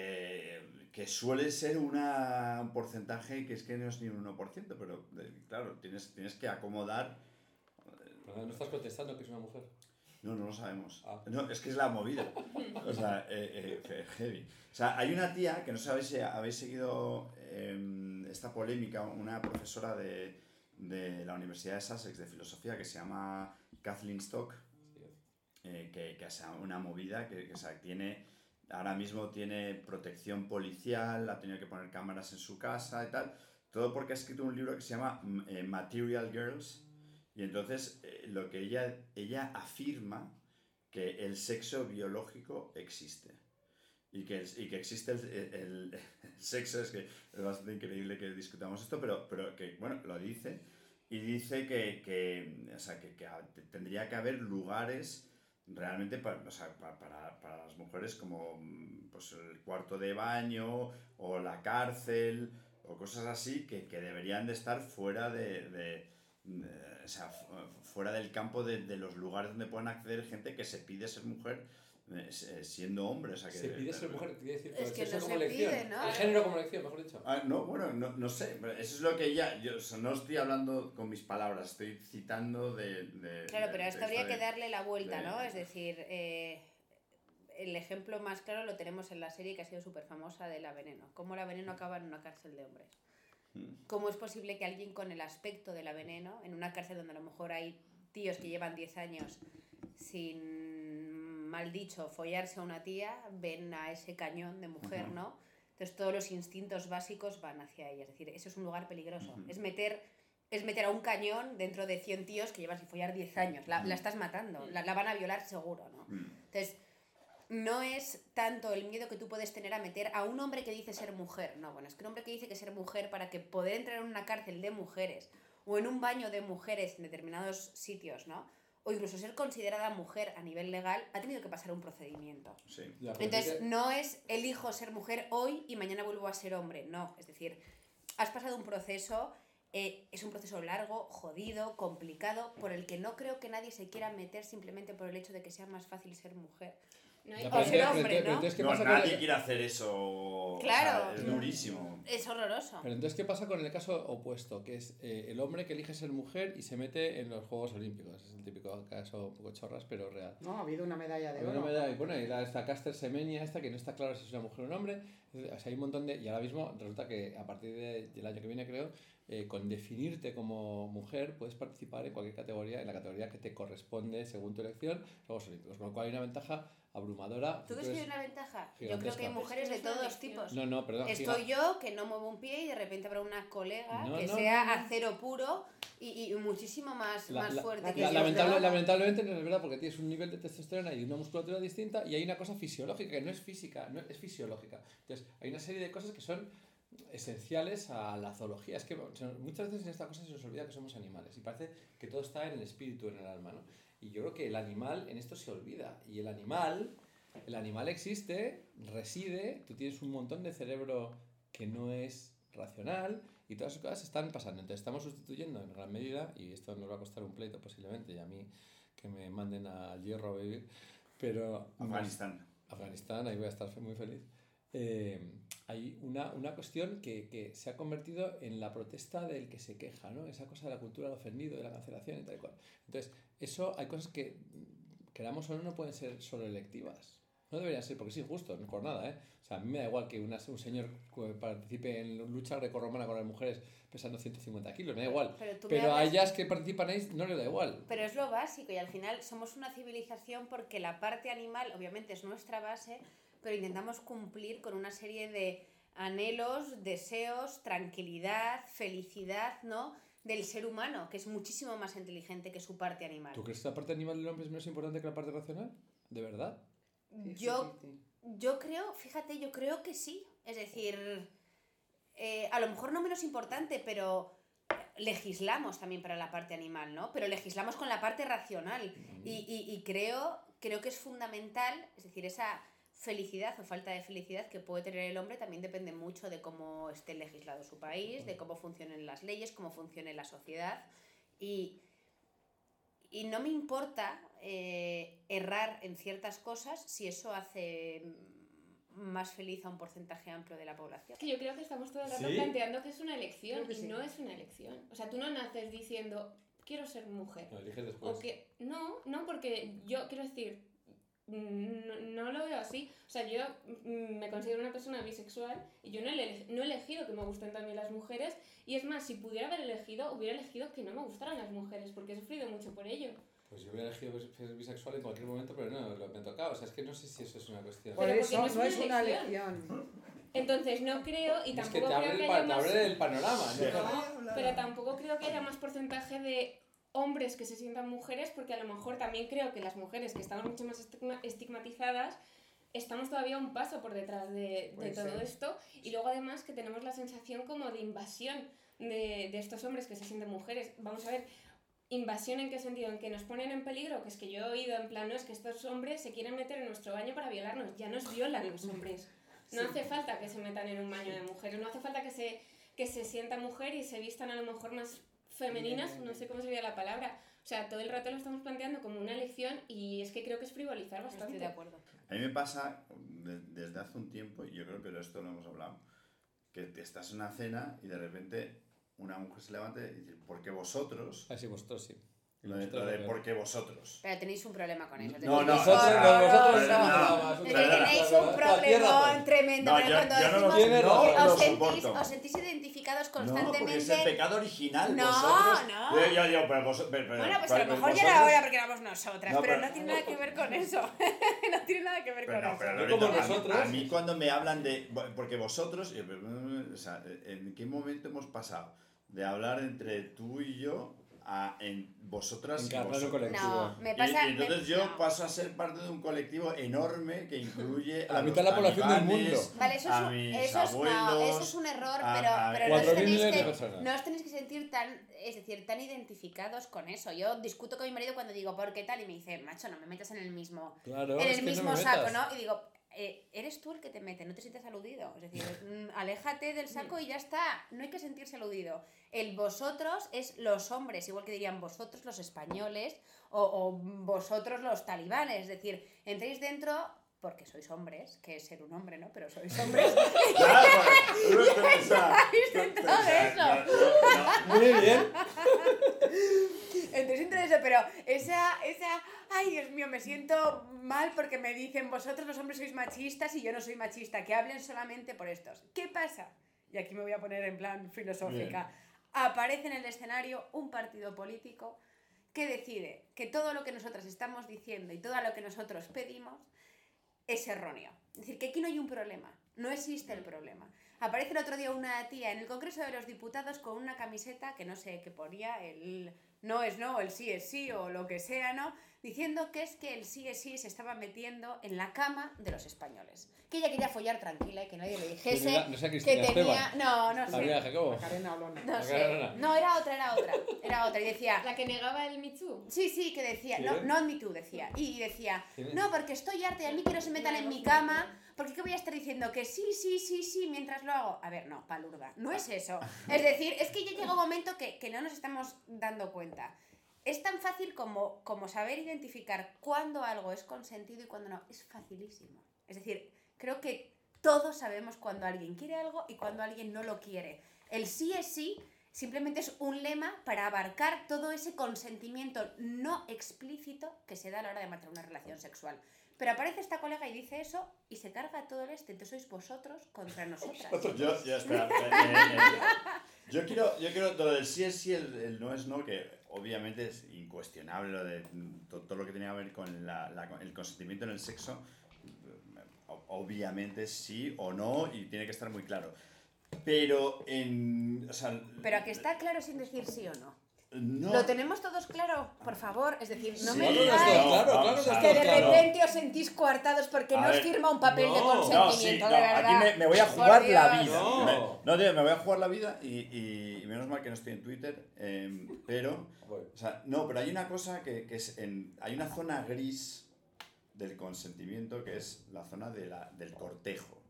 que suele ser una, un porcentaje que es que no es ni un 1%, pero eh, claro, tienes, tienes que acomodar... Pero no estás contestando que es una mujer. No, no lo sabemos. Ah. No, es que es la movida. O sea, eh, eh, heavy. O sea, hay una tía que no sabéis si habéis seguido eh, esta polémica, una profesora de, de la Universidad de Sussex de filosofía que se llama Kathleen Stock, eh, que, que es una movida que, que, o sea, tiene, ahora mismo tiene protección policial, ha tenido que poner cámaras en su casa y tal, todo porque ha escrito un libro que se llama mm, eh, Material Girls, y entonces eh, lo que ella, ella afirma que el sexo biológico existe. Y que, y que existe el, el- *laughs* el sexo, es que es bastante increíble que discutamos esto, pero, pero que, bueno, lo dice. Y dice que, que, o sea, que, que tendría que haber lugares realmente para, o sea, pa- para, para las mujeres como pues, el cuarto de baño o la cárcel o cosas así que, que deberían de estar fuera de, de- o sea, fu- fuera del campo de, de los lugares donde puedan acceder gente que se pide ser mujer siendo hombre. O sea, que Se pide ser mujer, quiere decir, Es el que sexo no como se elección. pide, ¿no? El género como elección, mejor dicho. Ah, no, bueno, no, no sé, pero eso es lo que ella, yo o sea, no estoy hablando con mis palabras, estoy citando de... de- Claro, del pero esto habría de- que darle la vuelta, de- ¿no? Es decir, eh, el ejemplo más claro lo tenemos en la serie que ha sido súper famosa de La Veneno. Cómo La Veneno acaba en una cárcel de hombres. Mm. ¿Cómo es posible que alguien con el aspecto de La Veneno, en una cárcel donde a lo mejor hay tíos que llevan 10 años sin, mal dicho, follarse a una tía, ven a ese cañón de mujer. ¿no? Entonces todos los instintos básicos van hacia ella. Es decir, eso es un lugar peligroso. Es meter es meter a un cañón dentro de 100 tíos que llevan sin follar 10 años. La, la estás matando, la, la van a violar seguro, ¿no? Entonces, no es tanto el miedo que tú puedes tener a meter a un hombre que dice ser mujer. No, bueno, es que un hombre que dice que ser mujer para que poder entrar en una cárcel de mujeres o en un baño de mujeres en determinados sitios, ¿no? O incluso ser considerada mujer a nivel legal, ha tenido que pasar un procedimiento. Sí. Ya, pero Entonces, que- no es elijo ser mujer hoy y mañana vuelvo a ser hombre. No, es decir, has pasado un proceso, eh, es un proceso largo, jodido, complicado, por el que no creo que nadie se quiera meter simplemente por el hecho de que sea más fácil ser mujer. No hay O pero hombre, pero ¿no? entonces, ¿qué No, pasa con nadie el- quiere hacer eso. o Claro. sea, es durísimo. Es horroroso. Pero entonces, ¿qué pasa con el caso opuesto? Que es eh, el hombre que elige ser mujer y se mete en los Juegos Olímpicos. Es el típico caso un poco chorras, pero real. No, ha habido una medalla de oro. una medalla, y bueno, y la, esta Caster Semenya, esta que no está claro si es una mujer o un hombre. O sea, hay un montón de. Y ahora mismo resulta que a partir de- del año que viene, creo, eh, con definirte como mujer, puedes participar en cualquier categoría, en la categoría que te corresponde según tu elección, Juegos Olímpicos. Con lo cual hay una ventaja abrumadora. ¿Tú ves que hay una ventaja? Yo creo gigantesca. que hay mujeres de todos tipos. No, no, perdón. Estoy yo que no muevo un pie y de repente habrá una colega No, que no, sea no, acero puro y, y muchísimo más, La- más la- fuerte la- que lamentable- lamentablemente no es verdad porque tienes un nivel de testosterona y una musculatura distinta y hay una cosa fisiológica que no es física, no es fisiológica. Entonces, hay una serie de cosas que son esenciales a la zoología. Es que muchas veces en esta cosa se nos olvida que somos animales y parece que todo está en el espíritu, en el alma, ¿no? Y yo creo que el animal en esto se olvida. Y el animal, el animal existe, reside, tú tienes un montón de cerebro que no es racional y todas esas cosas están pasando. Entonces estamos sustituyendo en gran medida, y esto nos va a costar un pleito posiblemente, y a mí que me manden al hierro a vivir, pero... Afganistán. Afganistán, ahí voy a estar muy feliz. Eh, hay una, una cuestión que, que se ha convertido en la protesta del que se queja, ¿no? Esa cosa de la cultura del ofendido, de la cancelación y tal y cual. Entonces, eso hay cosas que, mm, queramos o no, no pueden ser solo electivas. No debería ser, porque es injusto, no por nada, ¿eh? O sea, a mí me da igual que una- un señor participe en lucha grecorromana con las mujeres pesando 150 kilos, me da igual. Pero Pero a ellas que participan ahí no les da igual. Pero es lo básico y al final somos una civilización porque la parte animal obviamente es nuestra base, pero intentamos cumplir con una serie de anhelos, deseos, tranquilidad, felicidad, ¿no? Del ser humano, que es muchísimo más inteligente que su parte animal. ¿Tú crees que la parte animal del hombre es menos importante que la parte racional? ¿De verdad? Yo, yo creo, fíjate, yo creo que sí. Es decir, eh, a lo mejor no menos importante, pero legislamos también para la parte animal, ¿no? Pero legislamos con la parte racional. Y, y- y creo, creo que es fundamental, es decir, esa felicidad o falta de felicidad que puede tener el hombre también depende mucho de cómo esté legislado su país, de cómo funcionen las leyes, cómo funcione la sociedad. Y, y no me importa eh, errar en ciertas cosas si eso hace más feliz a un porcentaje amplio de la población. Que yo creo que estamos todo el rato ¿Sí? planteando que es una elección y sí. no es una elección. O sea, tú no naces diciendo, quiero ser mujer. Lo eliges después. O que, no, no, porque yo quiero decir, no, no lo veo así. O sea, yo mm, me considero una persona bisexual y yo no he, ele- no he elegido que me gusten también las mujeres. Y es más, si pudiera haber elegido, hubiera elegido que no me gustaran las mujeres, porque he sufrido mucho por ello. Pues yo hubiera elegido ser bisexual en cualquier momento, pero no, lo- me tocaba. O sea, es que no sé si eso es una cuestión. Por eso porque no es una elección. Entonces no creo y es que tampoco te abre, creo el, que haya te más... abre el panorama. ¿no? No, pero tampoco creo que haya más porcentaje de hombres que se sientan mujeres, porque a lo mejor también creo que las mujeres que estamos mucho más estigma- estigmatizadas estamos todavía un paso por detrás de, de todo ser. esto y luego además que tenemos la sensación como de invasión de, de estos hombres que se sienten mujeres. Vamos a ver, invasión en qué sentido, en que nos ponen en peligro, que es que yo he oído en plan, no, es que estos hombres se quieren meter en nuestro baño para violarnos, ya nos violan los hombres. No hace falta que se metan en un baño de mujeres, no hace falta que se, que se sienta mujer y se vistan a lo mejor más femeninas, no sé cómo sería la palabra. O sea, todo el rato lo estamos planteando como una elección y es que creo que es frivolizar Estoy bastante. de acuerdo. A mí me pasa de- desde hace un tiempo, y yo creo que de esto lo hemos hablado, que te estás en una cena y de repente una mujer se levanta y dice, porque vosotros, Así vosotros sí. Lo de, Vosotros, lo de ¿no? porque vosotros. Pero tenéis un problema con eso. No, tenéis no, no, vosotros no, no. no, no, no, tenéis no, un no, problemón tremendo. No, porque yo- cuando no decimos, no eh, lo os, sentís, soporto. os sentís identificados No, constantemente. es el pecado original. No, vosotros. no. Yo, yo, yo, pero vos, pero- pero- Bueno, pues a lo mejor ya vosotros- era hora porque éramos nosotras, No, pero, pero- no tiene nada que ver con eso. *laughs* no tiene nada que ver Pero con no, eso. pero No como a mí- nosotros. A mí cuando me hablan de... Porque vosotros... eh, O sea, ¿en qué momento hemos pasado de hablar entre tú y yo a en vosotras y Encarnar un vosotros? colectivo. No, me Y- pasa. y entonces me- yo no. paso a ser parte de un colectivo enorme que incluye *laughs* A la los mitad de la población del mundo. Vale, eso es, a un, mis eso, es, no, abuelos, eso es un error, a- pero, a- pero no, os 4.000 tenéis que, personas. no os tenéis que sentir tan, es decir, tan identificados con eso. Yo discuto con mi marido cuando digo, ¿por qué tal? Y me dice, macho, no me metas en el mismo, Claro, en el mismo me saco. ¿no? Y digo, eh, eres tú el que te mete, no te sientes aludido. Es decir, *laughs* mm, aléjate del saco y ya está. No hay que sentirse aludido. El vosotros es los hombres, igual que dirían vosotros los españoles o, o vosotros los talibanes. Es decir, entréis dentro porque sois hombres, que es ser un hombre, ¿no? Pero sois hombres. *laughs* *laughs* Claro, no, no, Muy bien. Entonces entre eso, pero esa, esa, ay Dios mío, me siento mal porque me dicen vosotros los hombres sois machistas y yo no soy machista, que hablen solamente por estos. ¿Qué pasa? Y aquí me voy a poner en plan filosófica. Aparece en el escenario un partido político que decide que todo lo que nosotras estamos diciendo y todo lo que nosotros pedimos es erróneo. Es decir, que aquí no hay un problema, no existe el problema. Aparece el otro día una tía en el Congreso de los Diputados con una camiseta que no sé qué ponía, el no es no, el sí es sí o lo que sea, ¿no? Diciendo que es que el sí es sí se estaba metiendo en la cama de los españoles. Que ella quería follar tranquila y que nadie le dijese. No sea que tenía... Esteban. No, no sé. María Jacobo. Macarena Olona. No sé. No, era otra, era otra. Era otra. Y decía, La que negaba el Me Too. Sí, sí, que decía, no, no me tú, decía. Y decía, no, porque estoy harta y a mí que no se metan en mi cama, porque ¿qué voy a estar diciendo? Que sí, sí, sí, sí, mientras lo hago. A ver, no, palurda, no es eso. Es decir, es que ya llega un momento que, que no nos estamos dando cuenta. Es tan fácil como, como saber identificar cuándo algo es consentido y cuándo no. Es facilísimo. Es decir, creo que todos sabemos cuando alguien quiere algo y cuando alguien no lo quiere. El sí es sí simplemente es un lema para abarcar todo ese consentimiento no explícito que se da a la hora de mantener una relación sexual. Pero aparece esta colega y dice eso y se carga todo el este. Entonces sois vosotros contra *laughs* nosotras. Yo, eh, eh, eh, yo quiero, yo quiero lo del sí es sí, el, el no es no, que obviamente es incuestionable lo de to- todo, lo que tenía que ver con la- la- el consentimiento en el sexo. Obviamente sí o no y tiene que estar muy claro. Pero en. O sea, Pero a que está claro sin decir sí o no. No. ¿Lo tenemos todos claro? Por favor, es decir, no Sí, me digáis claro, claro, claro que de claro. repente os sentís coartados porque A no os firma un papel de no, No, sí, consentimiento, no, de verdad. aquí me, me voy a jugar la vida. No. Me, no, tío, me voy a jugar la vida y, y- y menos mal que no estoy en Twitter, eh, pero, o sea, no, pero hay una cosa que, que es, en, hay una zona gris del consentimiento que es la zona de la, del cortejo,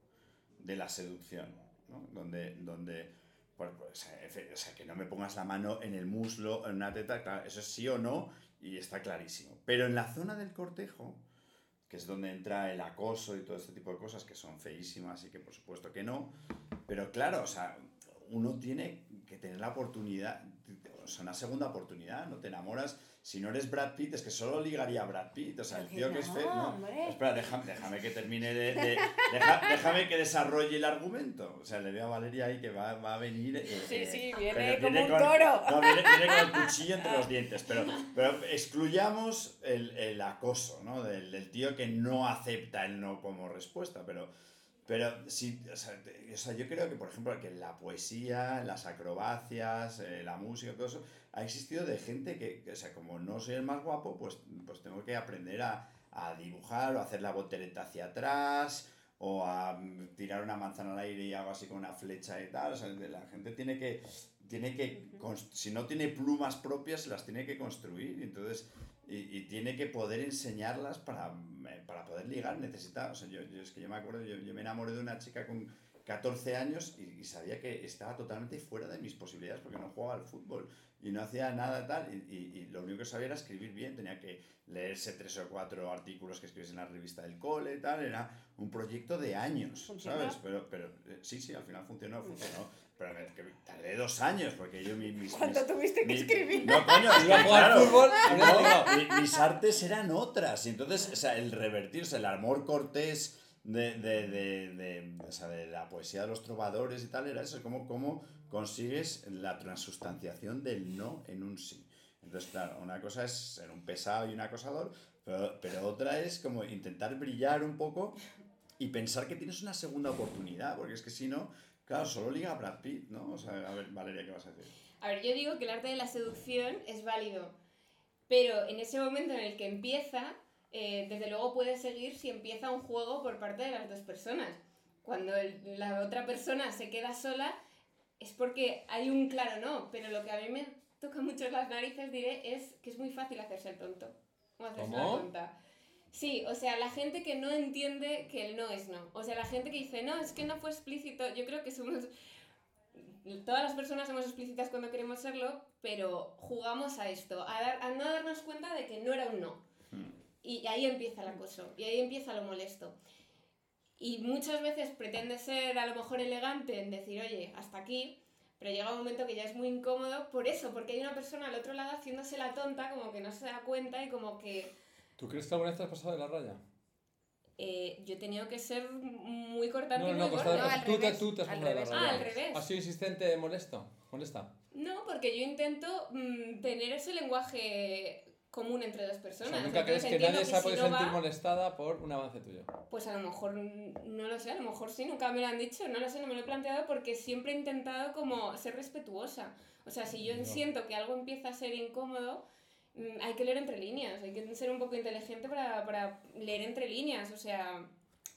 de la seducción, ¿no? Donde, donde o sea, que no me pongas la mano en el muslo, en una teta, eso es sí o no y está clarísimo. Pero en la zona del cortejo, que es donde entra el acoso y todo este tipo de cosas que son feísimas y que por supuesto que no, pero claro, o sea, uno tiene que tener la oportunidad, o sea, una segunda oportunidad, no te enamoras, si no eres Brad Pitt, es que solo ligaría a Brad Pitt, o sea, el tío que es feo, no, hombre. espera, déjame, déjame que termine de, de- deja- déjame que desarrolle el argumento, o sea, le veo a Valeria ahí que va, va a venir, eh, Sí, eh, sí, viene como viene un con- toro. no, viene, viene con el cuchillo entre los dientes, pero, pero excluyamos el, el acoso, ¿no? Del, del tío que no acepta el no como respuesta, pero, pero sí, o sea, te- o sea, yo creo que, por ejemplo, que la poesía, las acrobacias, eh, la música, todo eso, ha existido de gente que, que, o sea, como no soy el más guapo, pues, pues tengo que aprender a, a dibujar o hacer la voltereta hacia atrás o a mm, tirar una manzana al aire y hago así con una flecha y tal. O sea, la gente tiene que, tiene que si no tiene plumas propias, las tiene que construir. Entonces, y, y tiene que poder enseñarlas para, para poder ligar. Necesita, o sea, yo, yo- es que yo me acuerdo, yo, yo me enamoré de una chica con 14 años y, y sabía que estaba totalmente fuera de mis posibilidades porque no jugaba al fútbol y no hacía nada tal. Y, y- y lo único que sabía era escribir bien, tenía que leerse tres o cuatro artículos que escribes en la revista del cole tal. Era un proyecto de años. ¿sabes? Pero, pero eh, sí, sí, al final funcionó, funcionó. Pero me- que tardé dos años porque yo mi- mis... ¿Cuánto mis- tuviste que escribir? No, coño, es *laughs* Iba a que, jugar claro, fútbol no no, mis artes eran otras. Y entonces, o sea, el revertirse, el amor cortés de, de, de, de- o sea, de la poesía de los trovadores y tal, era eso, cómo, cómo consigues la transustanciación del no en un sí. Entonces, claro, una cosa es ser un pesado y un acosador, pero, pero otra es como intentar brillar un poco y pensar que tienes una segunda oportunidad, porque es que si no, claro, solo liga a Brad Pitt, ¿no? O sea, a ver, Valeria, ¿qué vas a decir? A ver, yo digo que el arte de la seducción es válido, pero en ese momento en el que empieza, eh, desde luego puede seguir si empieza un juego por parte de las dos personas. Cuando el- la otra persona se queda sola es porque hay un claro no, pero lo que a mí me toca mucho las narices, diré, es que es muy fácil hacerse el tonto. O hacerse ¿Cómo? la tonta. Sí, o sea, la gente que no entiende que el no es no. O sea, la gente que dice, no, es que no fue explícito. Yo creo que somos todas las personas somos explícitas cuando queremos serlo, pero jugamos a esto, a, dar- a no darnos cuenta de que no era un no. Hmm. Y ahí empieza el acoso, y ahí empieza lo molesto. Y muchas veces pretende ser a lo mejor elegante en decir, oye, hasta aquí, pero llega un momento que ya es muy incómodo por eso, porque hay una persona al otro lado haciéndose la tonta, como que no se da cuenta y como que ¿Tú crees que alguna vez te has pasado de la raya? eh, yo he tenido que ser muy cortante No, y no, muy gorda. al tú, te, revés, tú te has al pasado de la revés. raya. Ah, al revés. ¿Has sido insistente molesto? ¿Molesta? No, porque yo intento mm, tener ese lenguaje común entre O personas. sea, ¿Nunca Entonces crees que nadie se ha si podido no sentir va, molestada por un avance tuyo? Pues a lo mejor, no lo sé, a lo mejor sí, nunca me lo han dicho, no lo sé, no me lo he planteado porque siempre he intentado como ser respetuosa. O sea, si yo No. siento que algo empieza a ser incómodo, hay que leer entre líneas, hay que ser un poco inteligente para, para leer entre líneas. O sea,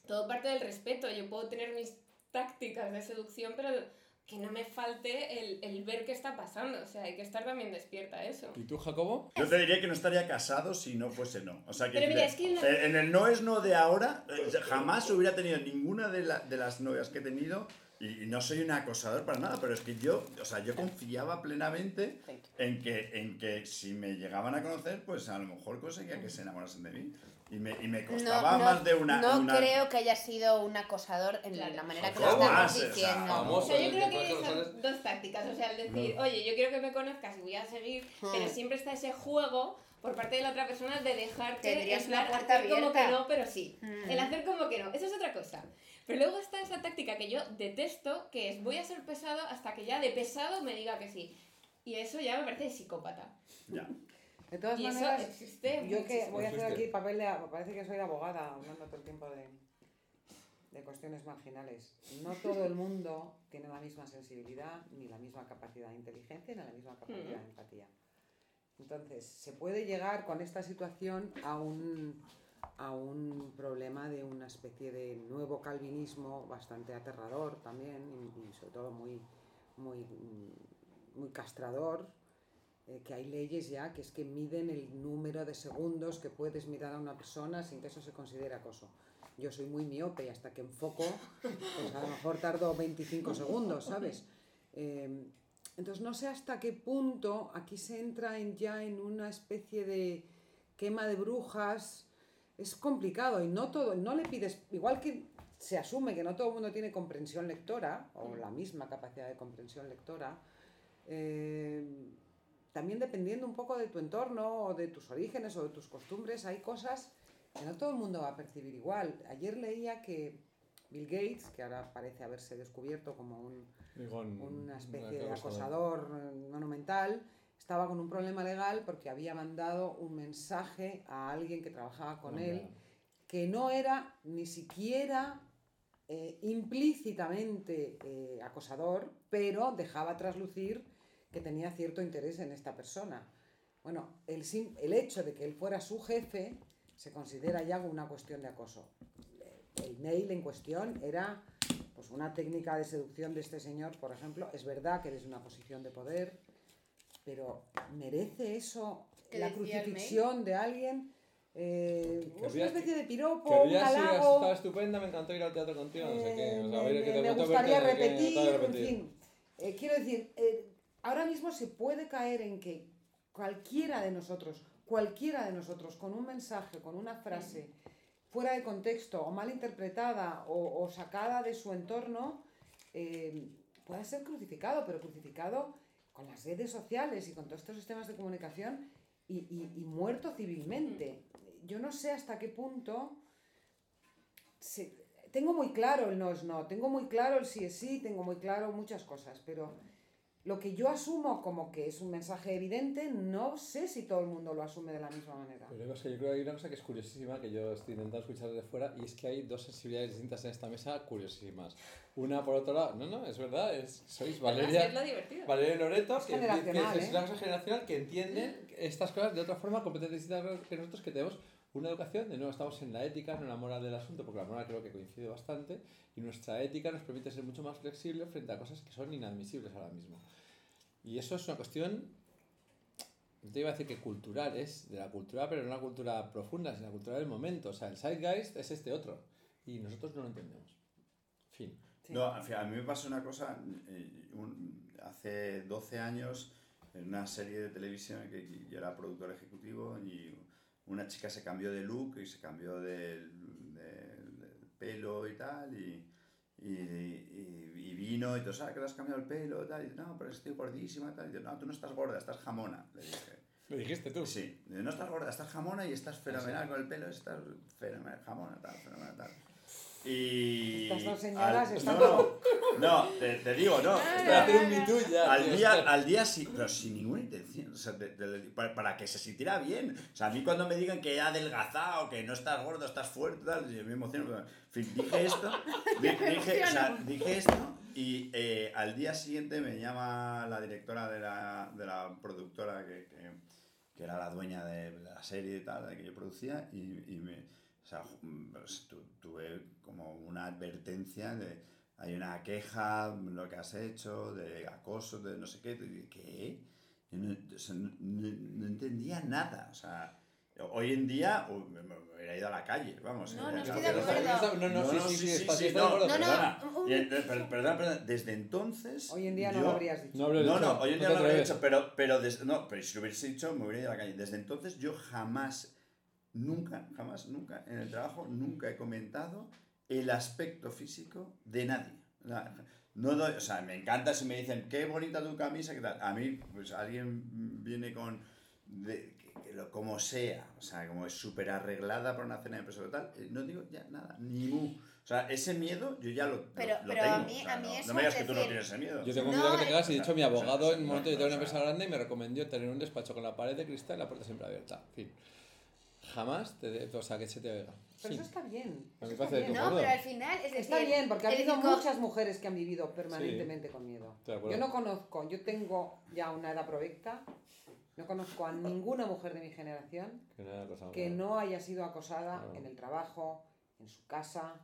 todo parte del respeto. Yo puedo tener mis tácticas de seducción, pero que no me falte el, el ver qué está pasando. O sea, hay que estar también despierta a eso. ¿Y tú, Jacobo? Yo te diría que no estaría casado si no fuese no. O sea, que Pero mira, es que eh, en el no es no de ahora, eh, jamás hubiera tenido ninguna de, la- de las novias que he tenido y, y no soy un acosador para nada, pero es que yo, o sea, yo confiaba plenamente en que, en que si me llegaban a conocer, pues a lo mejor conseguía que se enamorasen de mí. Y me, y me costaba más de una... no una- creo que haya sido un acosador en Claro. la manera que lo estamos Más, o sea, diciendo. vamos. O sea, yo creo que son dos tácticas. O sea, el decir, oye, yo quiero que me conozcas y voy a seguir, pero Hmm. siempre está ese juego por parte de la otra persona de dejarte Tendrías en una puerta hacer como que abierta. no, pero sí. Mm. El hacer como que no, eso es otra cosa. Pero luego está esa táctica que yo detesto, que es voy a ser pesado hasta que ya de pesado me diga que sí. Y eso ya me parece psicópata. Ya. De todas Y eso maneras, existe yo que voy a hacer aquí papel de... me Parece que soy de abogada, hablando todo el tiempo de, de cuestiones marginales. No todo el mundo tiene la misma sensibilidad, ni la misma capacidad de inteligencia, ni la misma capacidad de empatía. Entonces, se puede llegar con esta situación a un, a un problema de una especie de nuevo calvinismo bastante aterrador también y, y sobre todo muy, muy, muy castrador, eh, que hay leyes ya que es que miden el número de segundos que puedes mirar a una persona sin que eso se considere acoso. Yo soy muy miope y hasta que enfoco, pues a lo mejor tardo 25 segundos, ¿sabes? Eh, entonces no sé hasta qué punto aquí se entra en ya en una especie de quema de brujas. Es complicado y no todo, no le pides, igual que se asume que no todo el mundo tiene comprensión lectora o la misma capacidad de comprensión lectora, eh, también dependiendo un poco de tu entorno o de tus orígenes o de tus costumbres, hay cosas que no todo el mundo va a percibir igual. Ayer leía que Bill Gates, que ahora parece haberse descubierto como un, una especie de acosador monumental, estaba con un problema legal porque había mandado un mensaje a alguien que trabajaba con él que no era ni siquiera eh, implícitamente eh, acosador, pero dejaba traslucir que tenía cierto interés en esta persona. Bueno, el, sim- el hecho de que él fuera su jefe se considera ya una cuestión de acoso. El mail en cuestión era pues, una técnica de seducción de este señor, por ejemplo. Es verdad que desde una posición de poder, pero ¿merece eso ¿Qué la crucifixión de alguien? Eh, es una especie de piropo, un halago. estaba estupenda, me encantó ir al teatro contigo, no sé qué. O sea, me, que te gustaría verte, que repetir, en fin. Eh, quiero decir, eh, ahora mismo se puede caer en que cualquiera de nosotros, cualquiera de nosotros, con un mensaje, con una frase fuera de contexto o mal interpretada o, o sacada de su entorno, eh, pueda ser crucificado, pero crucificado con las redes sociales y con todos estos sistemas de comunicación y, y- y muerto civilmente. Yo no sé hasta qué punto se- tengo muy claro el no es no, tengo muy claro el sí es sí, tengo muy claro muchas cosas, pero lo que yo asumo como que es un mensaje evidente, no sé si todo el mundo lo asume de la misma manera. Pero es que yo creo que hay una cosa que es curiosísima, que yo estoy intentando escuchar desde fuera, y es que hay dos sensibilidades distintas en esta mesa curiosísimas. Una por otro lado, no, no, es verdad, es, sois Valeria, Es. Valeria y Loreto, Es que, es ¿eh? una cosa generacional que entienden estas cosas de otra forma completamente distinta que nosotros, que tenemos una educación, de nuevo estamos en la ética, no en la moral del asunto, porque la moral creo que coincide bastante, y nuestra ética nos permite ser mucho más flexible frente a cosas que son inadmisibles ahora mismo. Y eso es una cuestión, no te iba a decir que cultural, es de la cultura, pero no una cultura profunda, sino la cultura del momento. O sea, el zeitgeist es este otro, y nosotros no lo entendemos. Fin. Sí. No, a mí me pasó una cosa eh, un- hace 12 años en una serie de televisión que que yo era productor ejecutivo y una chica se cambió de look y se cambió de, de- de pelo y tal y, y, y- y vino y tú sabes que te has cambiado el pelo y tal y no, pero estoy gordísima y tal y dice, no, tú no estás gorda, estás jamona, le dije. Lo dijiste tú. Sí, no estás gorda, estás jamona y estás fenomenal con el pelo, estás fenomenal, jamona, tal, fenomenal, tal. Y... Estas dos señoras al- están No, no, no, te, te digo, no. espera, ya, al día, al día sí, pero sin ninguna intención, o sea, de- de- para, para que se sintiera bien. O sea, a mí cuando me digan que he adelgazado, que no estás gordo, estás fuerte, tal, yo me emociono. En fin, dije esto, di- *laughs* dije, o sea, dije esto y eh, al día siguiente me llama la directora de la, de la productora que, que, que era la dueña de la serie y tal, de que yo producía, y, y me, o sea, ju- pues, tu- tuve como una advertencia de, hay una queja, lo que has hecho, de acoso, de no sé qué, y, ¿qué? Yo no, o sea, no- no- no entendía nada, o sea, hoy en día uh, me, me hubiera ido a la calle, vamos. No, eh, no estoy de acuerdo. No, no, sí, sí, sí, sí, de no, No, no, perdona. eh, per- perdona, perdona, desde entonces... Hoy en día no yo- lo habrías dicho. No habría no, dicho, no, hoy en día no no lo atreves. dicho, pero, pero, des- no, pero si lo hubiese dicho me hubiera ido a la calle. Desde entonces yo jamás, nunca, jamás, nunca, en el trabajo, nunca he comentado el aspecto físico de nadie. O sea, No doy- o sea, me encanta si me dicen, qué bonita tu camisa, qué tal. A mí, pues alguien viene con... de- que, que lo como sea, o sea, como es súper arreglada para una cena de empresa o tal, eh, no digo ya nada, ni mu. O sea, ese miedo yo ya lo, Pero- lo pero tengo. a mí- o sea, a mí no, eso no me digas que tú no tienes ese miedo. Yo tengo No, miedo que te eh, quedas y de hecho mi o sea, abogado en un momento yo tengo una empresa grande y me recomendó tener un despacho con la pared de cristal y la puerta siempre abierta. En fin. Jamás te de- o sea, que se te oiga. Pero Sí. eso está bien. A mí parece está bien. No, pero al final, es decir... Está bien, porque ha habido muchas mujeres que han vivido permanentemente con miedo. Yo no conozco, yo tengo ya una edad provecta, no conozco a ninguna mujer de mi generación Que no que no haya sido acosada No. en el trabajo, en su casa,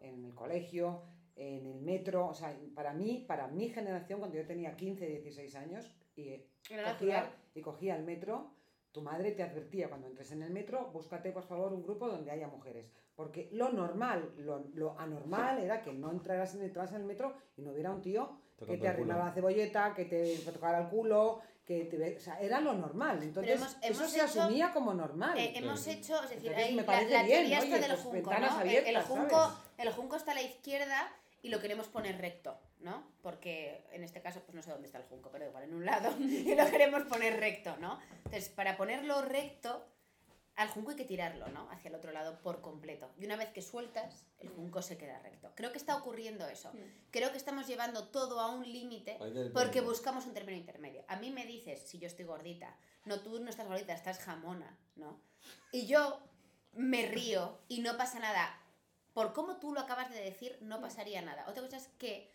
en el colegio, en el metro. O sea, para mí, para mi generación, cuando yo tenía 15, 16 años y cogía, y cogía el metro, tu madre te advertía cuando entres en el metro, búscate por favor un grupo donde haya mujeres. Porque lo normal, lo, lo anormal era que no entraras en, entraras en el metro y no hubiera un tío que te arrimaba la cebolleta, que te tocara el culo, que te... ve- O sea, era lo normal. Entonces, hemos- eso se hecho- asumía como normal. Eh, hemos Sí. hecho, es decir, Entonces hay me la, parece la bien, teoría oye, está del pues junco, ventanas ¿no? El- abiertas, el, junco, el junco está a la izquierda y lo queremos poner recto, ¿no? Porque en este caso, pues no sé dónde está el junco, pero igual en un lado *laughs* y lo queremos poner recto, ¿no? Entonces, para ponerlo recto, al junco hay que tirarlo, ¿no? Hacia el otro lado por completo. Y una vez que sueltas, el junco se queda recto. Creo que está ocurriendo eso. Creo que estamos llevando todo a un límite porque buscamos un término intermedio. A mí me dices, si yo estoy gordita, no, tú no estás gordita, estás jamona, ¿no? Y yo me río y no pasa nada. Por cómo tú lo acabas de decir, no pasaría nada. Otra cosa es que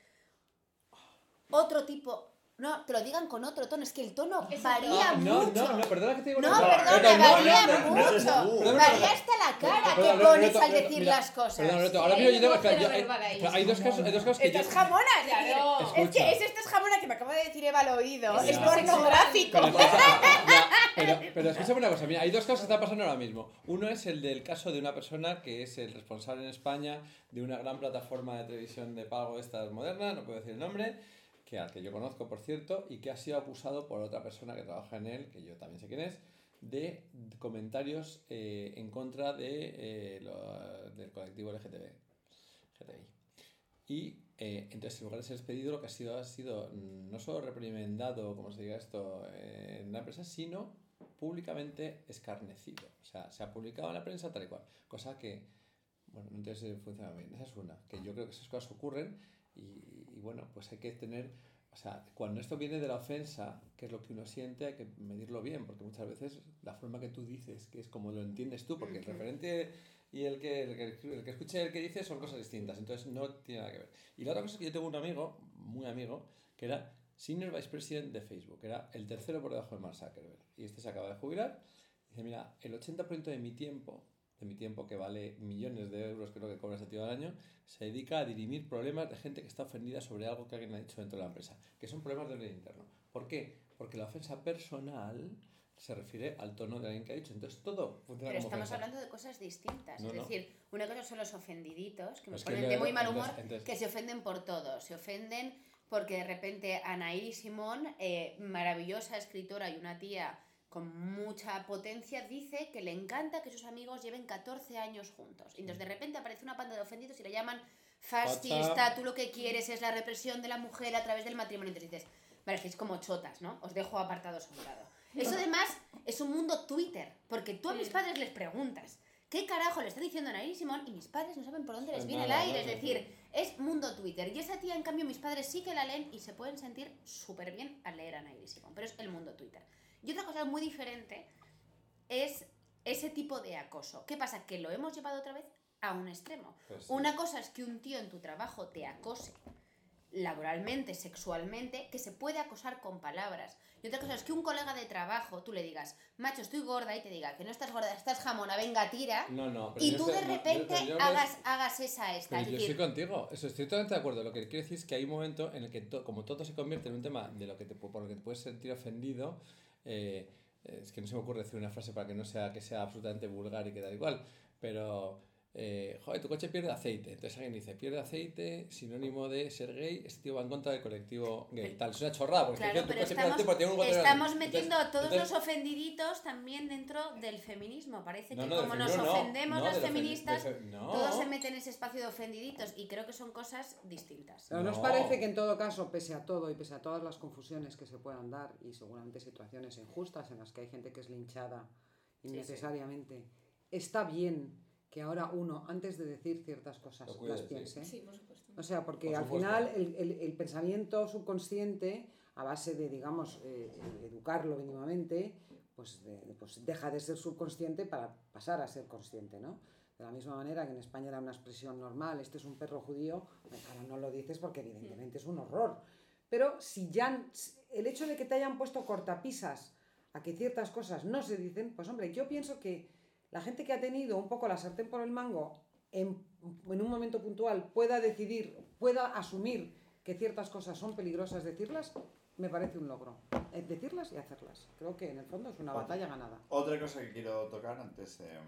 otro tipo... No, te lo digan con otro tono, es que el tono varía no, mucho. no, no, perdona que te digo No, perdona, varía no, no, no, eres mucho. Perdona, Varía perdona. hasta la cara Perdona, que pones al decir mira, las cosas. Sí, ahora hay mismo yo tengo. vocero hay- dos casos, hay dos casos que yo. Estás jamona, es decir, Claro. es que es esto es jamona que me acaba de decir Eva al oído. *laughs* Ya. Es pornográfico. Pero, pero, escúchame una cosa, mira, hay dos casos que están pasando ahora mismo. Uno es el del caso de una persona que es el responsable en España de una gran plataforma de televisión de pago estas modernas, no puedo decir el nombre, que al que yo conozco, por cierto, y que ha sido acusado por otra persona que trabaja en él, que yo también sé quién es, de comentarios eh, en contra de, eh, lo- del colectivo LGTB. GTBI. Y eh, entonces, en lugar de ser despedido, lo que ha sido ha sido mm, no solo reprimendado, como se diga esto, eh, en la empresa, sino públicamente escarnecido. O sea, se ha publicado en la prensa tal y cual. Cosa que, bueno, no entiendo si funciona bien. Esa es una. Que yo creo que esas cosas ocurren y bueno, pues hay que tener. O sea, cuando esto viene de la ofensa, que es lo que uno siente, hay que medirlo bien, porque muchas veces la forma que tú dices, que es como lo entiendes tú, porque el referente y el que, el que, el que escucha y el que dice son cosas distintas, entonces no tiene nada que ver. Y la otra cosa es que yo tengo un amigo, muy amigo, que era Senior Vice President de Facebook, era el tercero por debajo de Mark Zuckerberg. Y este se acaba de jubilar. Y dice, mira, el 80% de mi tiempo, de mi tiempo que vale millones de euros, creo que cobra ese tío al año, se dedica a dirimir problemas de gente que está ofendida sobre algo que alguien ha dicho dentro de la empresa, que son problemas de orden interno. ¿Por qué? Porque la ofensa personal se refiere al tono de alguien que ha dicho. Entonces todo funciona Pero como estamos ofensa. hablando de cosas distintas. No, es no. decir, una cosa son los ofendiditos, que me Es que ponen yo- de muy mal humor, entonces- entonces- que se ofenden por todo. Se ofenden porque de repente Anaí Simón, eh, maravillosa escritora y una tía con mucha potencia, dice que le encanta que sus amigos lleven 14 años juntos. Y entonces de repente aparece una panda de ofendidos y le llaman fascista, tú lo que quieres es la represión de la mujer a través del matrimonio. Entonces dices, vale, estáis como chotas, ¿no? Os dejo apartados a un lado. Eso además es un mundo Twitter, porque tú a mis padres les preguntas, ¿qué carajo le está diciendo Anaí Simón? Y mis padres no saben por dónde les Pues viene el aire, es decir, es mundo Twitter. Y esa tía, en cambio, mis padres sí que la leen y se pueden sentir súper bien al leer a Anaí Simón, pero es el mundo Twitter. Y otra cosa muy diferente es ese tipo de acoso. ¿Qué pasa? Que lo hemos llevado otra vez a un extremo. Pues sí. Una cosa es que un tío en tu trabajo te acose laboralmente, sexualmente, que se puede acosar con palabras. Y otra cosa es que un colega de trabajo, tú le digas, macho, estoy gorda, y te diga que no estás gorda, estás jamona, venga, tira. No, no, pero Y yo tú de no, repente pero yo no es- hagas, hagas esa esta. Pero yo decir, estoy contigo, eso estoy totalmente de acuerdo. Lo que quiero decir es que hay un momento en el que, to- como todo se convierte en un tema de lo que te, por lo que te puedes sentir ofendido, eh, es que no se me ocurre decir una frase para que no sea que sea absolutamente vulgar y que da igual, pero, eh, joder, tu coche pierde aceite. Entonces alguien dice, pierde aceite, sinónimo de ser gay, este tío va en contra del colectivo gay. Tal, es una chorrada, porque Claro, tu pero coche pierde estamos, aceite porque tiene un estamos metiendo Entonces- a todos entonces- los ofendiditos también dentro del feminismo. Parece No, que no, como nos no, ofendemos no, las feministas, fe- todos se meten en ese espacio de ofendiditos y creo que son cosas distintas. Pero ¿nos No. parece que en todo caso, pese a todo y pese a todas las confusiones que se puedan dar y seguramente situaciones injustas en las que hay gente que es linchada innecesariamente. Está bien que ahora uno, antes de decir ciertas cosas, Lo cuide, las sí. piense. Sí, por supuesto. O sea, porque Por al final el, el- el pensamiento subconsciente, a base de, digamos, eh, eh, educarlo mínimamente, pues, de- pues deja de ser subconsciente para pasar a ser consciente, ¿no? De la misma manera que en España era una expresión normal, este es un perro judío, ahora no lo dices porque evidentemente es un horror. Pero si ya el hecho de que te hayan puesto cortapisas a que ciertas cosas no se dicen, pues hombre, yo pienso que la gente que ha tenido un poco la sartén por el mango en, en un momento puntual pueda decidir, pueda asumir que ciertas cosas son peligrosas decirlas, me parece un logro. Eh, Decirlas y hacerlas. Creo que en el fondo es una Otra. batalla ganada. Otra cosa que quiero tocar antes, eh,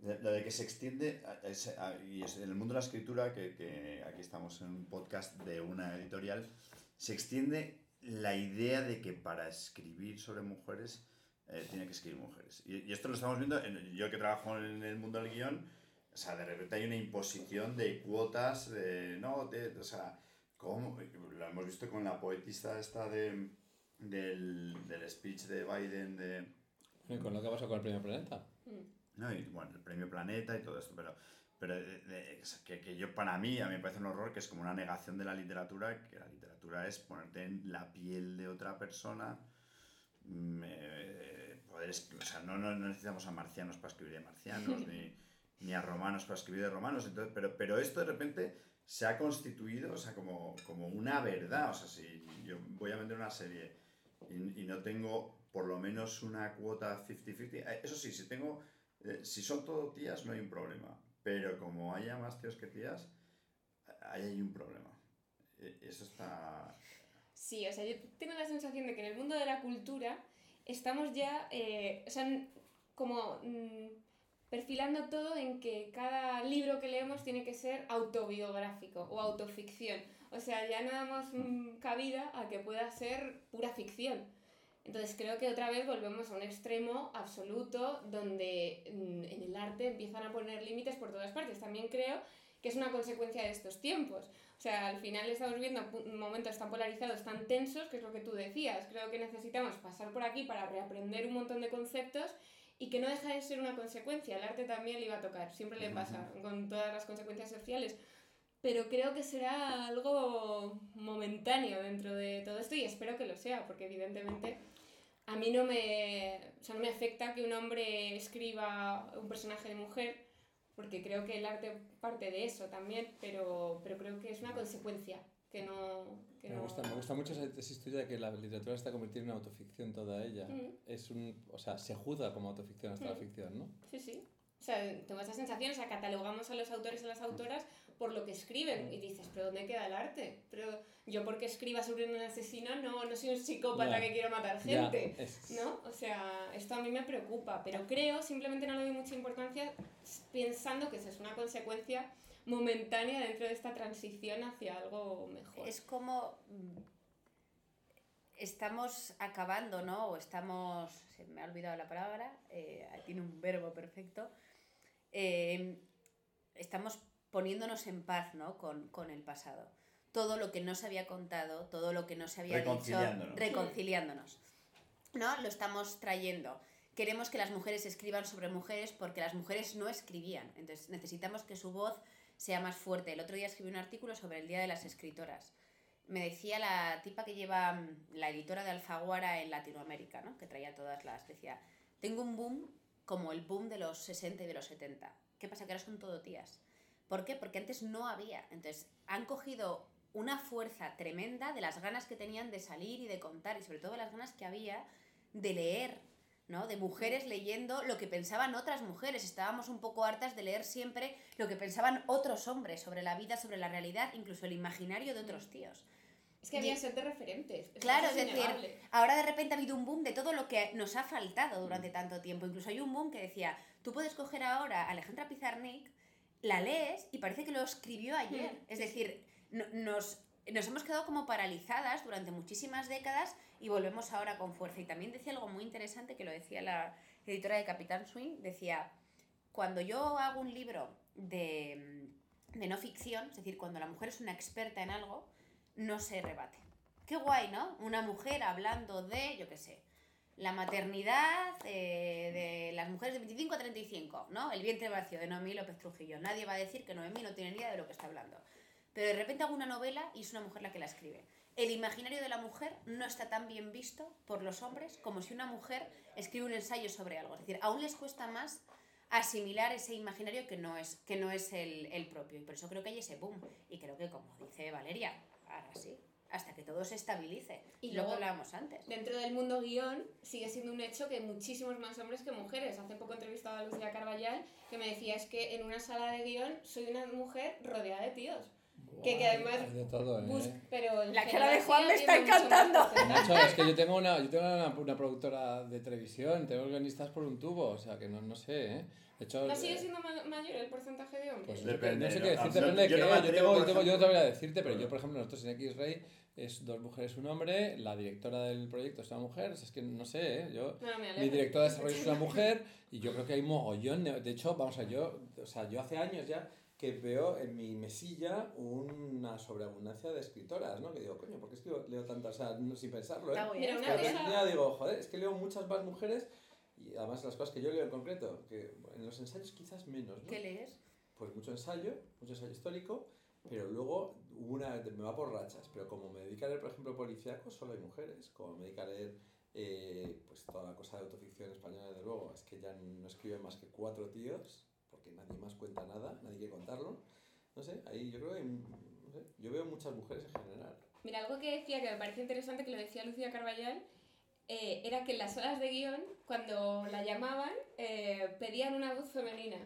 de- la de que se extiende, a- es- a- y es en el mundo de la escritura, que, que aquí estamos en un podcast de una editorial, se extiende la idea de que para escribir sobre mujeres eh, tiene que escribir mujeres. Y, y esto lo estamos viendo, en- yo que trabajo en el mundo del guion, o sea, de repente hay una imposición de cuotas, de, no, de- o sea, ¿cómo? Lo hemos visto con la poetista esta de, del, del speech de Biden, de... Y con lo que pasó con el primer planeta. No, y bueno, el premio Planeta y todo esto, pero, pero de- de- es que, que yo para mí, a mí me parece un horror que es como una negación de la literatura, que la literatura es ponerte en la piel de otra persona, mm, o sea, no, no, necesitamos a marcianos para escribir de marcianos, *laughs* ni, ni a romanos para escribir de romanos, entonces, pero, pero esto de repente se ha constituido, o sea, como, como una verdad, o sea, si yo voy a vender una serie y, y no tengo por lo menos una cuota 50-50, eh, eso sí, si tengo eh, si son todo tías no hay un problema, pero como haya más tíos que tías, ahí hay un problema. Eh, Eso está... Sí, o sea, yo tengo la sensación de que en el mundo de la cultura estamos ya, eh, o sea, como mm, perfilando todo en que cada libro que leemos tiene que ser autobiográfico o autoficción. O sea, ya no damos mm, cabida a que pueda ser pura ficción. Entonces creo que otra vez volvemos a un extremo absoluto donde mm, en el arte empiezan a poner límites por todas partes. También creo que es una consecuencia de estos tiempos. O sea, al final estamos viendo momentos tan polarizados, tan tensos, que es lo que tú decías. Creo que necesitamos pasar por aquí para reaprender un montón de conceptos y que no deja de ser una consecuencia. El arte también le iba a tocar, siempre le pasa, con todas las consecuencias sociales. Pero creo que será algo momentáneo dentro de todo esto y espero que lo sea, porque evidentemente a mí no me, o sea, no me afecta que un hombre escriba un personaje de mujer, porque creo que el arte parte de eso también, pero, pero creo que es una consecuencia que no... Que Me no... gusta, me gusta mucho esa, esa historia de que la literatura está convirtiendo en autoficción toda ella. Mm. Es un, o sea, se juzga como autoficción hasta la Mm. ficción, ¿no? Sí, sí. O sea, tengo esa sensación, o sea, catalogamos a los autores y a las autoras por lo que escriben y dices, pero ¿dónde queda el arte? Pero yo porque escriba sobre un asesino no, no soy un psicópata que quiero matar gente. ¿No? O sea, esto a mí me preocupa, pero creo, simplemente no le doy mucha importancia pensando que eso es una consecuencia momentánea dentro de esta transición hacia algo mejor. Es como mm, estamos acabando, ¿no? O estamos, se me ha olvidado la palabra, eh, tiene un verbo perfecto. Eh, estamos poniéndonos en paz, ¿no? Con, con el pasado. Todo lo que no se había contado, todo lo que no se había dicho, Reconciliándonos. reconciliándonos. ¿No? Lo estamos trayendo. Queremos que las mujeres escriban sobre mujeres porque las mujeres no escribían. Entonces necesitamos que su voz sea más fuerte. El otro día escribí un artículo sobre el Día de las Escritoras. Me decía la tipa que lleva mm, la editora de Alfaguara en Latinoamérica, ¿no? que traía todas las. Decía: Tengo un boom como el boom de los 60 y de los 70. ¿Qué pasa? Que ahora son todo tías. ¿Por qué? Porque antes no había. Entonces han cogido una fuerza tremenda de las ganas que tenían de salir y de contar, y sobre todo las ganas que había de leer, ¿no? De mujeres leyendo lo que pensaban otras mujeres. Estábamos un poco hartas de leer siempre lo que pensaban otros hombres sobre la vida, sobre la realidad, incluso el imaginario de otros tíos. Es que había de referentes. Claro, es decir, innegable. ahora de repente ha habido un boom de todo lo que nos ha faltado durante tanto tiempo. Incluso hay un boom que decía, tú puedes coger ahora a Alejandra Pizarnik, la lees y parece que lo escribió ayer. Mm, Es decir, no- nos, nos hemos quedado como paralizadas durante muchísimas décadas y volvemos ahora con fuerza. Y también decía algo muy interesante que lo decía la editora de Capitán Swing, decía, cuando yo hago un libro de, de no ficción, es decir, cuando la mujer es una experta en algo, no se rebate. Qué guay, ¿no? Una mujer hablando de, yo qué sé, la maternidad eh, de las mujeres de 25 a 35, ¿no? El vientre vacío de Noemí López Trujillo. Nadie va a decir que Noemí no tiene ni idea de lo que está hablando. Pero de repente hago una novela y es una mujer la que la escribe. El imaginario de la mujer no está tan bien visto por los hombres como si una mujer escribe un ensayo sobre algo. Es decir, aún les cuesta más asimilar ese imaginario que no es, que no es el, el propio. Y por eso creo que hay ese boom. Y creo que, como dice Valeria, ahora sí, hasta que todo se estabilice. Y Y lo que luego- hablábamos antes. Dentro del mundo guion sigue siendo un hecho que hay muchísimos más hombres que mujeres. Hace poco he entrevistado a Lucía Carballal que me decía es que en una sala de guion soy una mujer rodeada de tíos. Que- que además Hay de todo, ¿eh? Bus- pero La cara de Juan me está encantando. Nacho, es que yo tengo una, yo tengo una, una productora de televisión, tengo guionistas por un tubo, o sea que no, no sé, ¿eh? De hecho, ¿No sigue eh, siendo ma- mayor el porcentaje de hombres? Pues Depende, no sé qué decirte, depende de yo qué. yo, tengo, no te voy a decirte, pero Bueno. yo, por ejemplo, nosotros en X-Ray es dos mujeres un hombre, la directora del proyecto es una mujer, es que no sé, ¿eh? Yo, No, mi directora de desarrollo es una mujer y yo creo que hay mogollón. De, de hecho, vamos a yo, o sea, yo hace años ya que veo en mi mesilla una sobreabundancia de escritoras, ¿no? Que digo, coño, ¿por qué escribo, leo tantas? O sea, no- sin pensarlo, ¿eh? Mira, una repente ya digo, joder, es que leo muchas más mujeres y además las cosas que yo leo en concreto, que en los ensayos quizás menos, ¿no? ¿Qué lees? Pues mucho ensayo, mucho ensayo histórico, pero luego una, me va por rachas, pero como me dedico a leer, por ejemplo, policíaco, solo hay mujeres, como me dedico a leer eh, pues toda la cosa de autoficción española, desde luego, es que ya no escriben más que cuatro tíos, porque nadie más cuenta nada, nadie quiere contarlo, no sé, ahí yo creo que hay, no sé, yo veo muchas mujeres en general. Mira, algo que decía que me parece interesante, que lo decía Lucía Carballal, eh, era que en las horas de guion, cuando la llamaban, eh, pedían una voz femenina.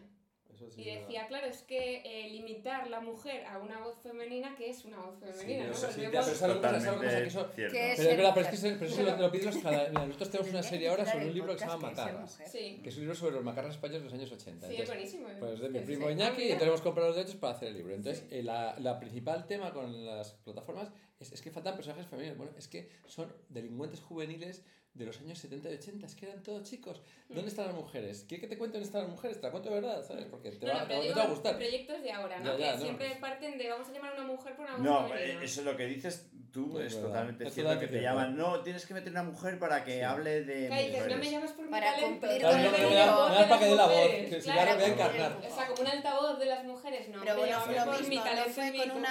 Eso sí Y es verdad. decía, claro, es que eh, limitar la mujer a una voz femenina, que es una voz femenina? ¿no? Pues sí, ya, pero ¿sabes lo que pasa? Que eso- cierto. que es- Pero es verdad, pero es que, pero eso lo, lo pides cada... Nosotros tenemos una serie ahora sobre un libro que se llama es Macarras, que es un libro sobre los macarras españoles de los años 80. sí, es Entonces, buenísimo. Pues es de mi primo. Iñaki Ah, y entonces hemos comprado los derechos para hacer el libro. Entonces, Sí. eh, la, la principal tema con las plataformas es, es que faltan personajes femeninos. Bueno, es que son delincuentes juveniles de los años 70 y 80, es que eran todos chicos. ¿Dónde Mm. están las mujeres? ¿Quieres que te cuente dónde están las mujeres? Te la cuento de verdad, ¿sabes? Porque te No, va, no, te digo va a gustar. proyectos de ahora, ¿no? Ya, ya, que no, siempre pues- parten de vamos a llamar a una mujer por una voz No, femenina. eh, eso es lo que dices tú, No, es verdad. totalmente Es cierto que te cierto. llaman. No, tienes que meter una mujer para que Sí. hable de. Y dices, no me mujeres". llamas por mi Para talento. cumplir con el Me das para que dé la voz, mujeres, que si claro. la voy a encarnar. O sea, como un altavoz de las mujeres, no. Pero bueno, lo mi mismo, fue mi con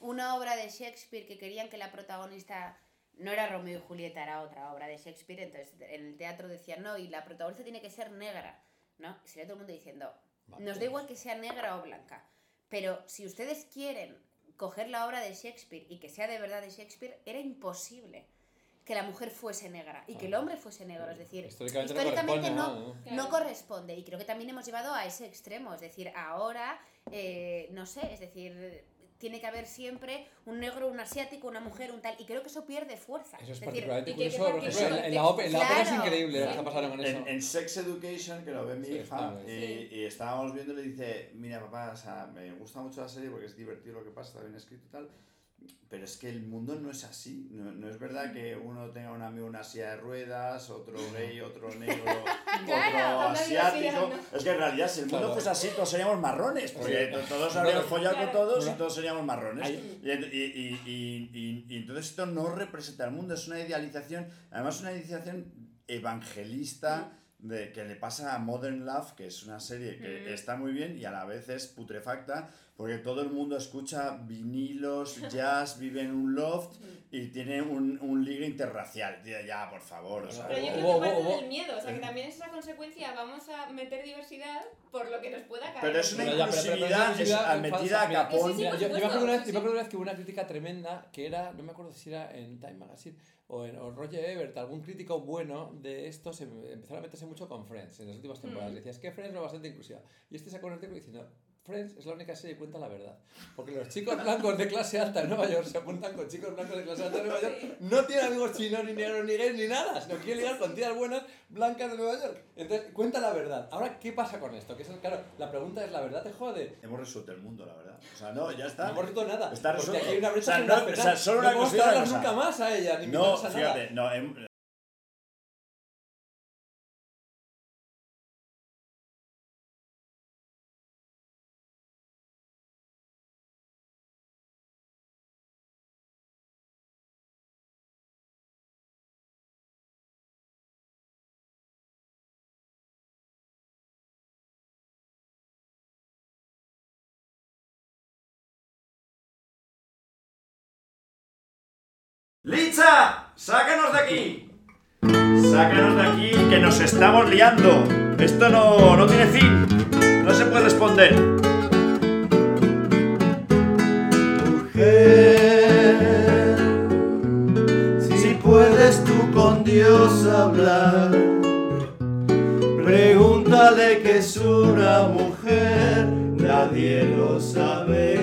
una obra de Shakespeare que querían que la protagonista no era Romeo y Julieta, era otra obra de Shakespeare, entonces en el teatro decían, no, y la protagonista tiene que ser negra, ¿no? Y sería todo el mundo diciendo, Vale. nos da igual que sea negra o blanca, pero si ustedes quieren coger la obra de Shakespeare y que sea de verdad de Shakespeare, era imposible que la mujer fuese negra y que el Ah. hombre fuese negro, es decir, Históricamente, históricamente no no, corresponde, ¿no? Claro. no corresponde y creo que también hemos llevado a ese extremo, es decir, ahora, eh, no sé, es decir, tiene que haber siempre un negro, un asiático, una mujer, un tal, y creo que eso pierde fuerza. Eso es decir, particularmente que que en, en la, ópera, es increíble lo que Sí. está pasando con eso. En, en Sex Education, que lo ve mi Sí, hija, y, y estábamos viendo, le dice, mira papá, o sea, me gusta mucho la serie porque es divertido lo que pasa, está bien escrito y tal, pero es que el mundo no es así, no, no es verdad que uno tenga un amigo en una silla de ruedas, otro gay, otro *laughs* negro, Claro, otro asiático, es que en realidad si el mundo Claro. fuese así todos seríamos marrones, porque to- todos habríamos follado con todos y todos seríamos marrones. Y, y- y- y- y- y entonces esto no representa el mundo, es una idealización, además una idealización evangelista de, que le pasa a Modern Love, que es una serie que Mm. está muy bien y a la vez es putrefacta, porque todo el mundo escucha vinilos, *laughs* jazz, vive en un loft y tiene un, un ligue interracial. Ya, ya, por favor. O sea, Pero yo creo que parte del miedo, o sea, que también es esa consecuencia, vamos a meter diversidad por lo que nos pueda caer. Pero es una inclusividad metida a capón. Yo, yo me acuerdo una vez que hubo una crítica tremenda que era, no me acuerdo si era en Time Magazine o en o Roger Ebert, algún crítico bueno de esto, se empezaron a meterse mucho con Friends en las últimas temporadas. Mm. Decía, es que Friends es bastante inclusiva. Y este sacó un artículo diciendo, Friends es la única serie que cuenta la verdad. Porque los chicos blancos de clase alta en Nueva York se apuntan con chicos blancos de clase alta en Nueva York. No tienen amigos chinos, ni negros, ni gays, ni nada. Sino que quieren ligar con tías buenas blancas de Nueva York. Entonces, cuenta la verdad. Ahora, ¿qué pasa con esto? Que es, claro, la pregunta es, ¿la verdad te jode? Hemos resuelto el mundo, la verdad. O sea, no, ya No está. hemos resuelto nada. Está porque resuelto. aquí hay una brecha O sea, no- o sea, solo no una podemos cosa cosa. nunca más a ella, ni No, a nada. fíjate, no, ¡Licha! ¡Sácanos de aquí! ¡Sácanos de aquí que nos estamos liando! Esto no, no tiene fin. No se puede responder. Mujer, si puedes tú con Dios hablar, pregúntale que es una mujer, nadie lo sabe.